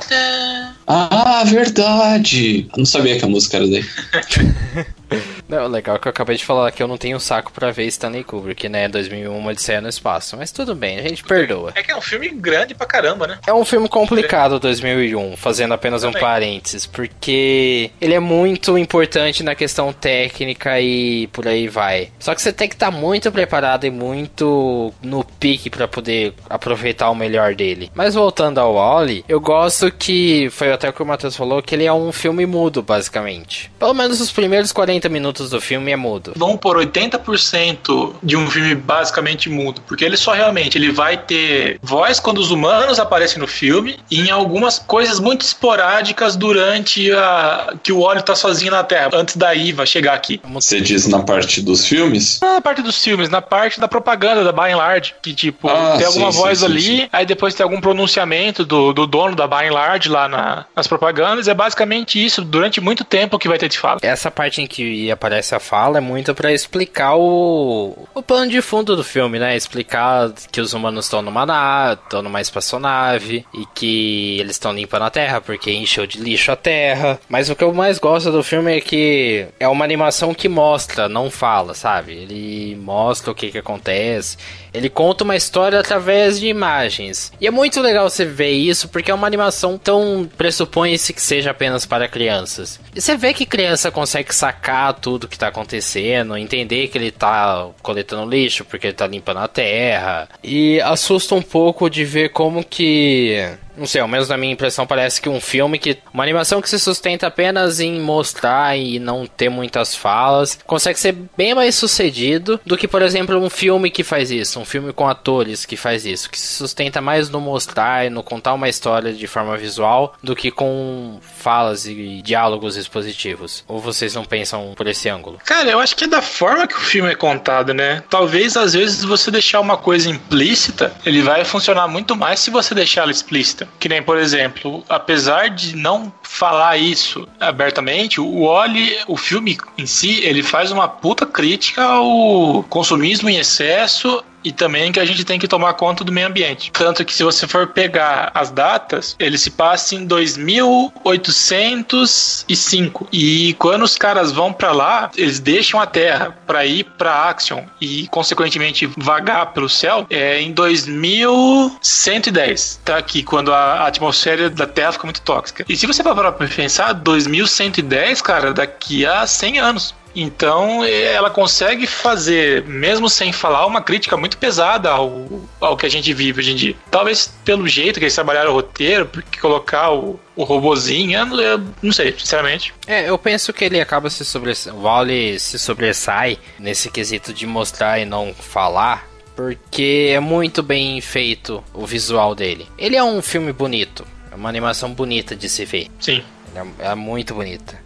Ah, verdade! Eu não sabia que a música era daí. Não, legal que eu acabei de falar que eu não tenho saco pra ver Stanley Kubrick, né? 2001, Uma Odisseia no Espaço. Mas tudo bem, a gente perdoa. É que é um filme grande pra caramba, né? É um filme complicado 2001, fazendo apenas um parênteses, porque ele é muito importante na questão técnica e por aí vai. Só que você tem que estar muito preparado e muito no pique pra poder aproveitar o melhor dele. Mas voltando ao Wally, eu gosto que foi até o que o Matheus falou que ele é um filme mudo, basicamente. Pelo menos os primeiros 40 minutos do filme é mudo. Vamos por 80% de um filme basicamente mudo, porque ele só realmente ele vai ter voz quando os humanos aparecem no filme e em algumas coisas muito esporádicas durante a que o óleo tá sozinho na Terra, antes da Iva chegar aqui. Você diz na parte dos filmes? Não na parte dos filmes, na parte da propaganda da By and Large, que tipo, Ah, tem alguma sim, voz sim, ali, sim. aí depois tem algum pronunciamento do, do dono da By and Large lá na- nas propagandas, é basicamente isso, durante muito tempo que vai ter de fala. Essa parte em que aparece a fala é muito pra explicar o, o plano de fundo do filme, né? Explicar que os humanos estão numa nave, estão numa espaçonave e que eles estão limpando a Terra porque encheu de lixo a Terra. Mas o que eu mais gosto do filme é que é uma animação que mostra, não fala, sabe? Ele mostra o que que acontece. Ele conta uma história através de imagens. E é muito legal você ver isso porque é uma animação tão pressupõe-se que seja apenas para crianças. E você vê que criança consegue sacar tudo que tá acontecendo, entender que ele tá coletando lixo porque ele tá limpando a terra. E assusta um pouco de ver como que não sei, ao menos na minha impressão parece que um filme que. Uma animação que se sustenta apenas em mostrar e não ter muitas falas, consegue ser bem mais sucedido do que, por exemplo, um filme que faz isso, um filme com atores que faz isso, que se sustenta mais no mostrar e no contar uma história de forma visual do que com falas e diálogos expositivos. Ou vocês não pensam por esse ângulo? Cara, eu acho que é da forma que o filme é contado, né? Talvez às vezes você deixar uma coisa implícita, ele vai funcionar muito mais se você deixar ela explícita. Que nem, por exemplo, apesar de não falar isso abertamente, o Oli, o filme em si, ele faz uma puta crítica ao consumismo em excesso e também que a gente tem que tomar conta do meio ambiente. Tanto que se você for pegar as datas, ele se passa em 2805 e quando os caras vão para lá, eles deixam a Terra para ir para Axion e consequentemente vagar pelo céu é em 2110, tá aqui quando a atmosfera da Terra fica muito tóxica. E se você parar para pensar, 2110, cara, daqui a 100 anos. Então ela consegue fazer, mesmo sem falar, uma crítica muito pesada ao, ao que a gente vive hoje em dia. Talvez pelo jeito que eles trabalharam o roteiro, porque colocar o, o robozinho, eu, eu não sei, sinceramente. É, eu penso que ele acaba se sobressaindo. O Wally se sobressai nesse quesito de mostrar e não falar. Porque é muito bem feito o visual dele. Ele é um filme bonito. É uma animação bonita de se ver. Sim. É, é muito bonita.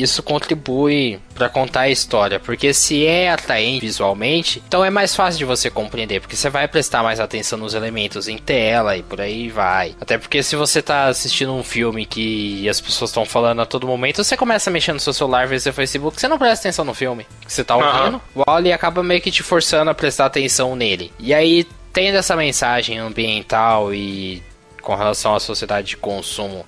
Isso contribui para contar a história, porque se é atraente visualmente, então é mais fácil de você compreender, porque você vai prestar mais atenção nos elementos em tela e por aí vai. Até porque se você tá assistindo um filme que as pessoas estão falando a todo momento, você começa a mexer no seu celular, ver seu Facebook, você não presta atenção no filme que você tá ouvindo. Uhum. O acaba meio que te forçando a prestar atenção nele. E aí, tendo essa mensagem ambiental e com relação à sociedade de consumo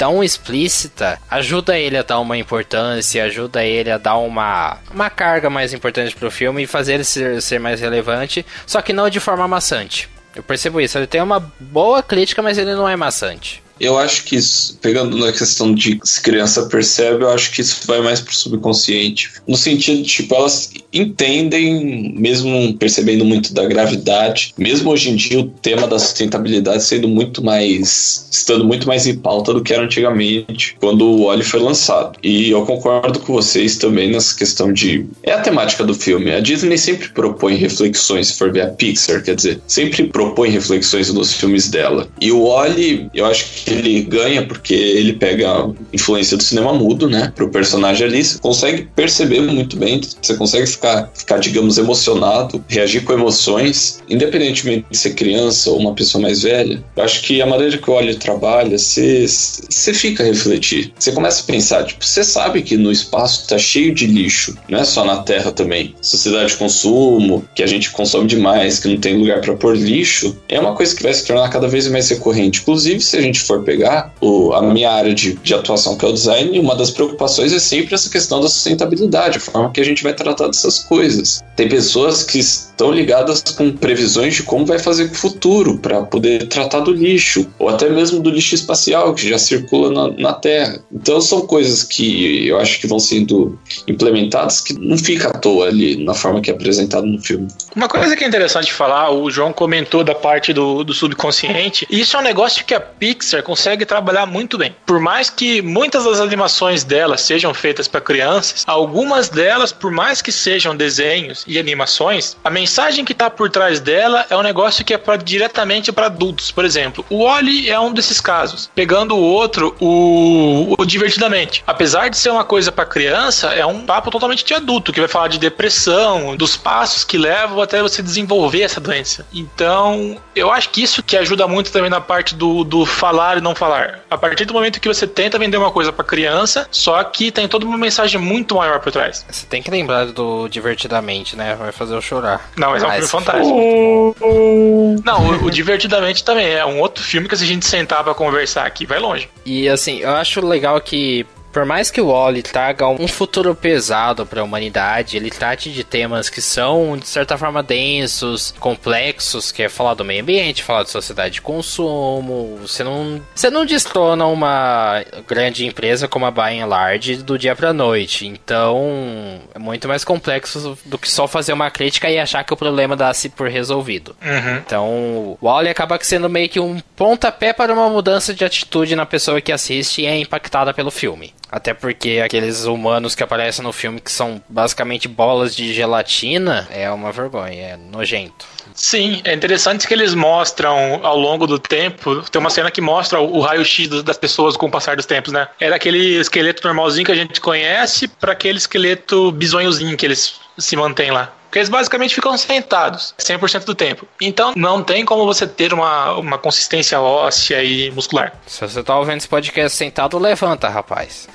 tão explícita ajuda ele a dar uma importância, ajuda ele a dar uma, uma carga mais importante pro filme e fazer ele ser, ser mais relevante, só que não de forma maçante. Eu percebo isso, ele tem uma boa crítica, mas ele não é maçante. Eu acho que isso, pegando na questão de se criança percebe, eu acho que isso vai mais pro subconsciente. No sentido de, tipo, elas entendem, mesmo percebendo muito da gravidade, mesmo hoje em dia o tema da sustentabilidade sendo muito mais. estando muito mais em pauta do que era antigamente, quando o Oli foi lançado. E eu concordo com vocês também nessa questão de. É a temática do filme. A Disney sempre propõe reflexões, se for ver a Pixar, quer dizer, sempre propõe reflexões nos filmes dela. E o Oli, eu acho que ele ganha porque ele pega a influência do cinema mudo, né? Pro personagem ali, você consegue perceber muito bem, você consegue ficar, ficar digamos, emocionado, reagir com emoções, independentemente de ser criança ou uma pessoa mais velha. Eu acho que a maneira que o Oli trabalha, você, você fica a refletir. Você começa a pensar, tipo, você sabe que no espaço tá cheio de lixo, não é só na Terra também. Sociedade de consumo, que a gente consome demais, que não tem lugar para pôr lixo, é uma coisa que vai se tornar cada vez mais recorrente. Inclusive, se a gente for pegar o, a minha área de, de atuação, que é o design, uma das preocupações é sempre essa questão da sustentabilidade, a forma que a gente vai tratar dessas coisas. Tem pessoas que estão ligadas com previsões de como vai fazer o futuro para poder tratar do lixo, ou até mesmo do lixo espacial que já circula na, na Terra. Então são coisas que eu acho que vão sendo implementadas que não fica à toa ali na forma que é apresentado no filme. Uma coisa que é interessante falar, o João comentou da parte do, do subconsciente, e isso é um negócio que a Pixar consegue trabalhar muito bem. Por mais que muitas das animações dela sejam feitas para crianças, algumas delas, por mais que sejam desenhos e animações, a mensagem que está por trás dela é um negócio que é pra, diretamente para adultos. Por exemplo, o Oli é um desses casos. Pegando o outro, o, o Divertidamente. Apesar de ser uma coisa para criança, é um papo totalmente de adulto, que vai falar de depressão, dos passos que levam até você desenvolver essa doença. Então, eu acho que isso que ajuda muito também na parte do, do falar e não falar. A partir do momento que você tenta vender uma coisa para criança, só que tem toda uma mensagem muito maior por trás. Você tem que lembrar do Divertidamente, né? Vai fazer eu chorar. Não, mas é um filme fantástico. Não, o, o, Divertidamente também é um outro filme que se a gente sentar pra conversar aqui, vai longe. E assim, eu acho legal que por mais que o Wally traga um futuro pesado para a humanidade, ele trate de temas que são de certa forma densos, complexos, que é falar do meio ambiente, falar de sociedade de consumo. Você não, você não destrona uma grande empresa como a By Large do dia para noite. Então, é muito mais complexo do que só fazer uma crítica e achar que o problema dá-se por resolvido. Uhum. Então, o Wally acaba sendo meio que um pontapé para uma mudança de atitude na pessoa que assiste e é impactada pelo filme. Até porque aqueles humanos que aparecem no filme que são basicamente bolas de gelatina é uma vergonha, é nojento. Sim, é interessante que eles mostram ao longo do tempo. Tem uma cena que mostra o raio-x das pessoas com o passar dos tempos, né? Era aquele esqueleto normalzinho que a gente conhece para aquele esqueleto bisonhozinho que eles se mantêm lá. Porque eles basicamente ficam sentados 100% do tempo. Então não tem como você ter uma, uma consistência óssea e muscular. Se você tá ouvindo esse podcast sentado, levanta, rapaz.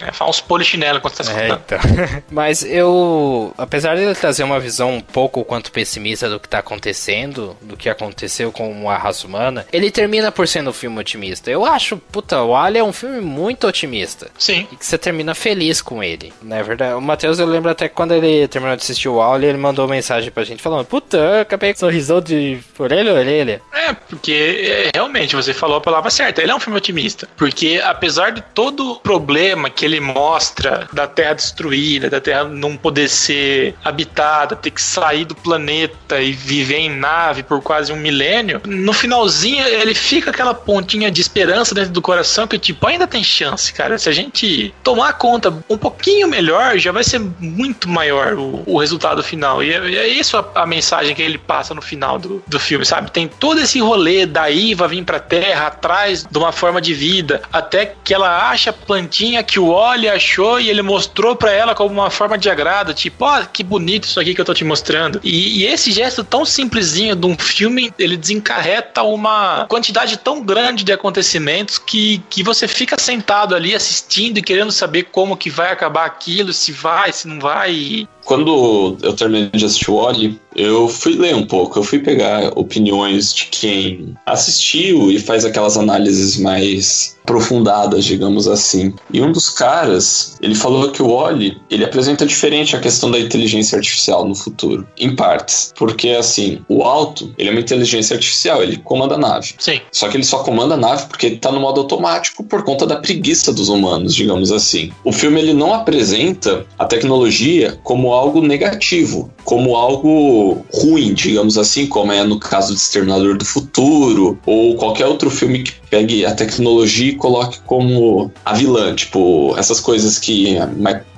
É, faz uns polichinelo enquanto tá é, então. Mas eu, apesar de ele trazer uma visão um pouco quanto pessimista do que tá acontecendo, do que aconteceu com a raça humana, ele termina por sendo um filme otimista. Eu acho, puta, o Ali é um filme muito otimista. Sim. E que você termina feliz com ele. Não é verdade? O Matheus, eu lembro até que quando ele terminou de assistir o Ali, ele mandou mensagem pra gente falando: Puta, acabei com sorrisão de orelha orelha. É, porque é, realmente você falou a palavra certa. Ele é um filme otimista. Porque apesar de todo o problema que ele mostra da Terra destruída, da Terra não poder ser habitada, ter que sair do planeta e viver em nave por quase um milênio, no finalzinho ele fica aquela pontinha de esperança dentro do coração que, tipo, ainda tem chance, cara. Se a gente tomar conta um pouquinho melhor, já vai ser muito maior o, o resultado final. E é, é isso a, a, mensagem que ele passa no final do, do filme, sabe? Tem todo esse rolê da Iva vir pra Terra atrás de uma forma de vida, até que ela acha a plantinha que o Oli achou e ele mostrou para ela como uma forma de agrado, tipo, ó, oh, que bonito isso aqui que eu tô te mostrando. E, e esse gesto tão simplesinho de um filme, ele desencarreta uma quantidade tão grande de acontecimentos que, que você fica sentado ali assistindo e querendo saber como que vai acabar aquilo, se vai, se não vai. Quando eu terminei de assistir o Oli, eu fui ler um pouco, eu fui pegar opiniões de quem assistiu e faz aquelas análises mais aprofundadas, digamos assim. E um dos caras, ele falou que o Oli, ele apresenta diferente a questão da inteligência artificial no futuro, em partes, porque assim, o Alto, ele é uma inteligência artificial, ele comanda a nave. Sim. Só que ele só comanda a nave porque ele tá no modo automático por conta da preguiça dos humanos, digamos assim. O filme ele não apresenta a tecnologia como algo negativo, como algo ruim, digamos assim, como é no caso de Exterminador do Futuro ou qualquer outro filme que pegue a tecnologia e coloque como a vilã, tipo, essas coisas que,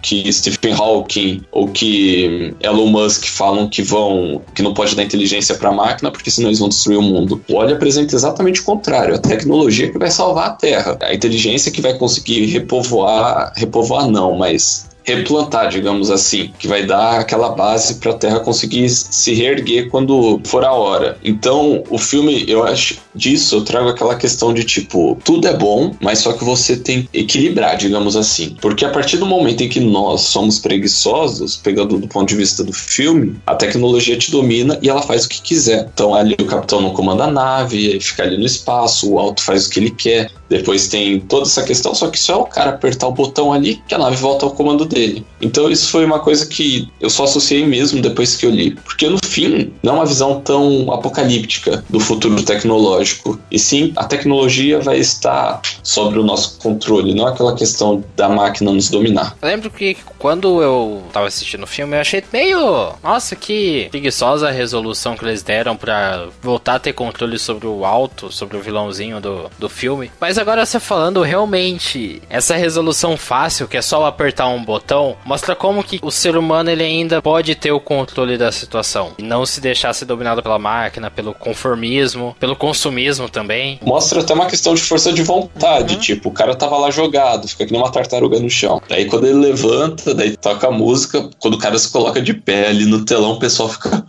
que Stephen Hawking ou que Elon Musk falam que vão, que não pode dar inteligência para a máquina porque senão eles vão destruir o mundo. O Oli apresenta exatamente o contrário, a tecnologia que vai salvar a Terra, a inteligência que vai conseguir repovoar, repovoar não, mas replantar, digamos assim, que vai dar aquela base para a Terra conseguir se reerguer quando for a hora. Então, o filme, eu acho disso, eu trago aquela questão de tipo, tudo é bom, mas só que você tem que equilibrar, digamos assim. Porque a partir do momento em que nós somos preguiçosos, pegando do ponto de vista do filme, a tecnologia te domina e ela faz o que quiser. Então, ali o capitão não comanda a nave, fica ali no espaço, o alto faz o que ele quer. Depois tem toda essa questão, só que só é o cara apertar o botão ali que a nave volta ao comando dele. Então isso foi uma coisa que eu só associei mesmo depois que eu li. Porque no fim, não é uma visão tão apocalíptica do futuro tecnológico. E sim, a tecnologia vai estar sobre o nosso controle, não aquela questão da máquina nos dominar. Eu lembro que quando eu tava assistindo o filme, eu achei meio. Nossa, que preguiçosa a resolução que eles deram para voltar a ter controle sobre o alto, sobre o vilãozinho do, do filme. Mas agora você falando, realmente, essa resolução fácil, que é só apertar um botão, mostra como que o ser humano ele ainda pode ter o controle da situação e não se deixar ser dominado pela máquina, pelo conformismo, pelo consumismo também. Mostra até uma questão de força de vontade, uhum. tipo, o cara tava lá jogado, fica que nem uma tartaruga no chão. Daí quando ele levanta, daí toca a música, quando o cara se coloca de pé ali no telão, o pessoal fica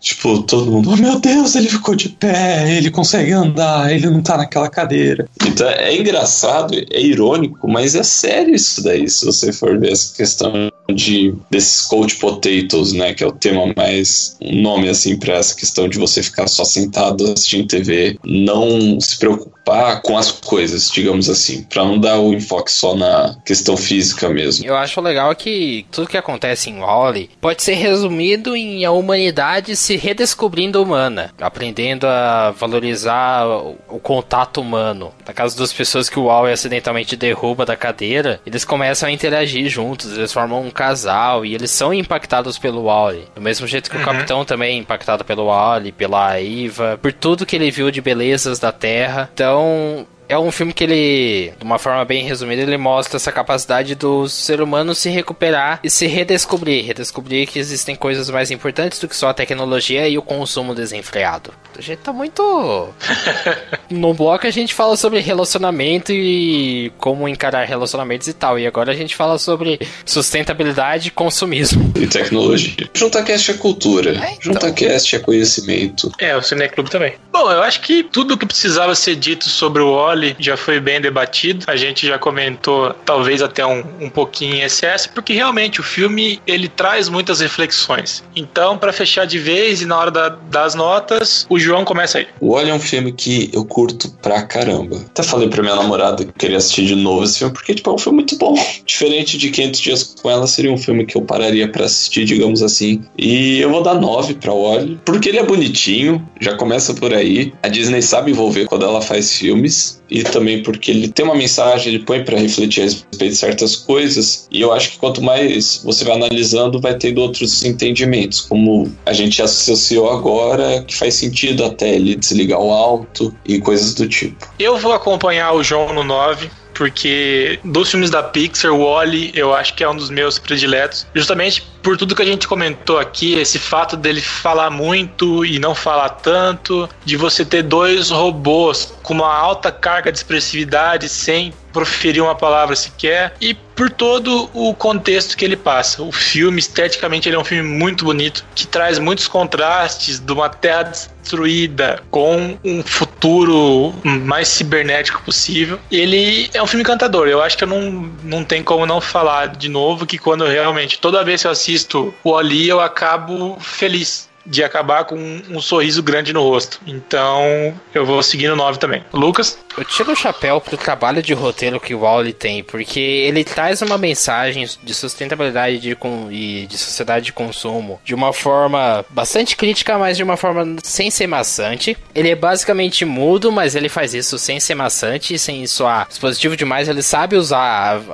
tipo, todo mundo, oh meu Deus, ele ficou de pé, ele consegue andar, ele não tá naquela cadeira então é engraçado, é irônico, mas é sério isso daí, se você for ver essa questão de desses coach potatoes, né, que é o tema mais um nome assim para essa questão de você ficar só sentado assistindo TV, não se preocupar com as coisas, digamos assim, para não dar o enfoque só na questão física mesmo. Eu acho legal que tudo que acontece em Wally pode ser resumido em a humanidade se redescobrindo humana, aprendendo a valorizar o contato humano. Na casa das pessoas que o Wally acidentalmente derruba da cadeira, eles começam a interagir juntos, eles formam um casal e eles são impactados pelo Wally. Do mesmo jeito que uhum. o Capitão também é impactado pelo Wally, pela Eva, por tudo que ele viu de belezas da Terra. Então, é um filme que ele, de uma forma bem resumida, ele mostra essa capacidade do ser humano se recuperar e se redescobrir. Redescobrir que existem coisas mais importantes do que só a tecnologia e o consumo desenfreado. A gente tá muito. no bloco a gente fala sobre relacionamento e como encarar relacionamentos e tal. E agora a gente fala sobre sustentabilidade e consumismo. E tecnologia. JuntaCast é cultura. É, então. JuntaCast é conhecimento. É, o Cineclube também. Bom, eu acho que tudo que precisava ser dito sobre o já foi bem debatido. A gente já comentou, talvez até um, um pouquinho em excesso, porque realmente o filme ele traz muitas reflexões. Então, para fechar de vez e na hora da, das notas, o João começa aí. O Olho é um filme que eu curto pra caramba. Até falei pra minha namorada que queria assistir de novo esse filme, porque tipo, é um filme muito bom. Diferente de 500 Dias com Ela, seria um filme que eu pararia para assistir, digamos assim. E eu vou dar 9 pra Olho, porque ele é bonitinho, já começa por aí. A Disney sabe envolver quando ela faz filmes. E também porque ele tem uma mensagem, ele põe para refletir a respeito de certas coisas. E eu acho que quanto mais você vai analisando, vai tendo outros entendimentos, como a gente associou agora, que faz sentido até ele desligar o alto e coisas do tipo. Eu vou acompanhar o João no 9 porque dos filmes da Pixar, o Wally eu acho que é um dos meus prediletos, justamente por tudo que a gente comentou aqui, esse fato dele falar muito e não falar tanto, de você ter dois robôs com uma alta carga de expressividade sem proferir uma palavra sequer e por todo o contexto que ele passa. O filme, esteticamente, ele é um filme muito bonito, que traz muitos contrastes de uma terra destruída com um futuro mais cibernético possível. Ele é um filme encantador. Eu acho que eu não, não tem como não falar de novo que quando eu realmente, toda vez que eu assisto o Ali, eu acabo feliz de acabar com um, um, sorriso grande no rosto. Então, eu vou seguir no 9 também. Lucas? Eu tiro o chapéu pro trabalho de roteiro que o Wally tem, porque ele traz uma mensagem de sustentabilidade de, com, e de sociedade de consumo de uma forma bastante crítica, mas de uma forma sem ser maçante. Ele é basicamente mudo, mas ele faz isso sem ser maçante, sem soar dispositivo demais. Ele sabe usar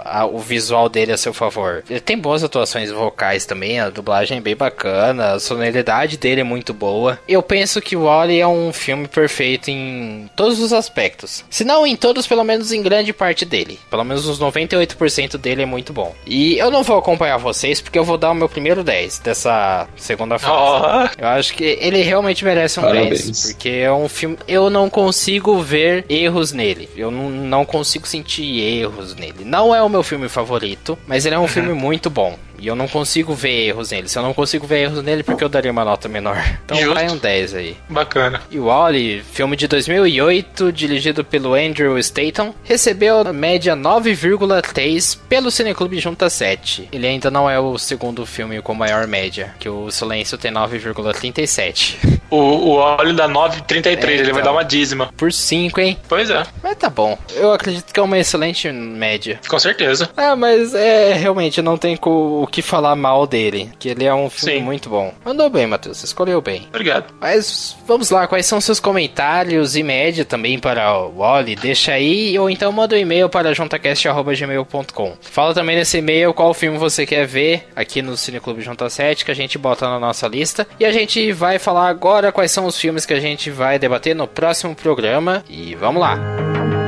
a, a, o visual dele a seu favor. Ele tem boas atuações vocais também, a dublagem é bem bacana, a sonoridade dele é muito boa. Eu penso que o Wally é um filme perfeito em todos os aspectos. Se não em todos, pelo menos em grande parte dele. Pelo menos uns 98% dele é muito bom. E eu não vou acompanhar vocês porque eu vou dar o meu primeiro 10 dessa segunda fase. Oh. Eu acho que ele realmente merece um Parabéns. 10. Porque é um filme. Eu não consigo ver erros nele. Eu não, não consigo sentir erros nele. Não é o meu filme favorito, mas ele é um uhum. filme muito bom. E eu não consigo ver erros nele. Se eu não consigo ver erros nele, porque eu daria uma nota menor. Então Justo. vai um 10 aí. Bacana. E o Wally, filme de 2008, dirigido pelo Andrew Staton, recebeu a média 9,3 pelo Cineclube Junta 7. Ele ainda não é o segundo filme com maior média, que o Silêncio tem 9,37. O, o Wally dá 9,33, é, então, ele vai então. dar uma dízima. Por 5, hein? Pois é. Mas tá bom. Eu acredito que é uma excelente média. Com certeza. Ah, mas é, realmente, não tem o que falar mal dele, que ele é um filme Sim. muito bom. Mandou bem, Matheus, escolheu bem. Obrigado. Mas vamos lá, quais são seus comentários e média também para o Wally? Deixa aí, ou então manda um e-mail para juntacast.gmail.com. Fala também nesse e-mail qual filme você quer ver aqui no Cineclube Junta 7, que a gente bota na nossa lista. E a gente vai falar agora quais são os filmes que a gente vai debater no próximo programa. E vamos lá!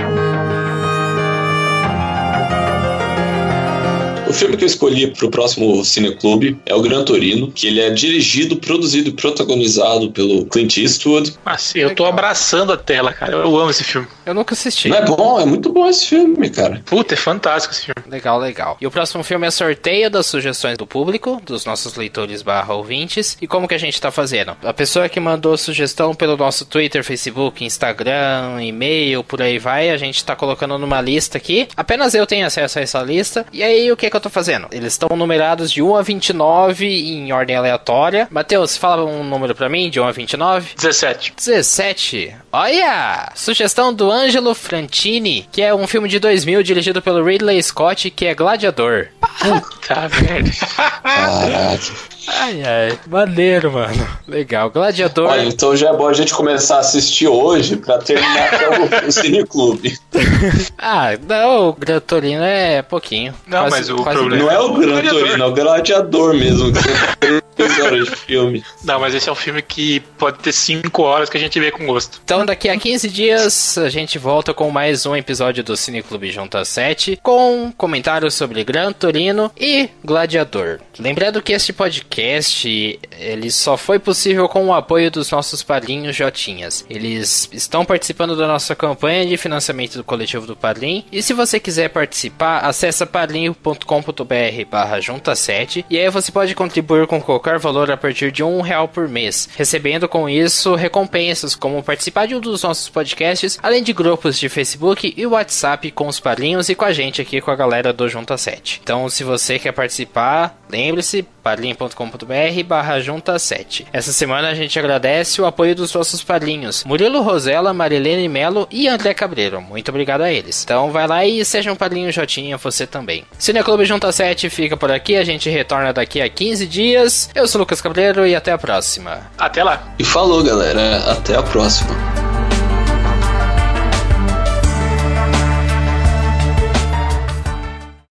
Filme que eu escolhi para o próximo Cineclube é o Gran Torino, que ele é dirigido, produzido e protagonizado pelo Clint Eastwood. Ah, sim, eu tô abraçando a tela, cara. Eu amo esse filme. Eu nunca assisti. Não é bom, é muito bom esse filme, cara. Puta, é fantástico esse filme. Legal, legal. E o próximo filme é sorteio das sugestões do público, dos nossos leitores barra ouvintes. E como que a gente tá fazendo? A pessoa que mandou sugestão pelo nosso Twitter, Facebook, Instagram, e-mail, por aí vai, a gente tá colocando numa lista aqui. Apenas eu tenho acesso a essa lista. E aí, o que que eu tô fazendo? Eles estão numerados de 1 a 29 em ordem aleatória. Matheus, fala um número para mim, de 1 a 29. 17. 17. Olha! Sugestão do Angelo Frantini, que é um filme de 2000 dirigido pelo Ridley Scott, que é Gladiador. Puta merda. Caraca. Ai, ai, maneiro, mano. Legal. Gladiador. Olha, então já é bom a gente começar a assistir hoje pra terminar até o, o Cineclube. ah, não, o Gran Torino é pouquinho. Não, quase, mas o problema. Não é o Gran Torino, é o Gladiador mesmo. horas de filme. Não, mas esse é um filme que pode ter 5 horas que a gente vê com gosto. Então, daqui a 15 dias, a gente volta com mais um episódio do Cineclube Junta 7, com comentários sobre Gran Torino e Gladiador. Lembrando que este podcast, ele só foi possível com o apoio dos nossos padrinhos Jotinhas. Eles estão participando da nossa campanha de financiamento do coletivo do Padrim, e se você quiser participar, acessa padrim.com.br barra junta 7, e aí você pode contribuir com qualquer valor a partir de um real por mês, recebendo com isso recompensas como participar de um dos nossos podcasts, além de grupos de Facebook e WhatsApp com os padrinhos e com a gente aqui com a galera do Junta 7. Então, se você quer participar, lembre-se, padrim.com.br barra junta 7. Essa semana a gente agradece o apoio dos nossos padrinhos Murilo Rosella, Marilene Melo e André Cabreiro. Muito obrigado a eles. Então vai lá e seja um padrinho Jotinha você também. Cineclube Junta 7 fica por aqui, a gente retorna daqui a 15 dias. Eu sou o Lucas Cabreiro e até a próxima. Até lá. E falou, galera. Até a próxima.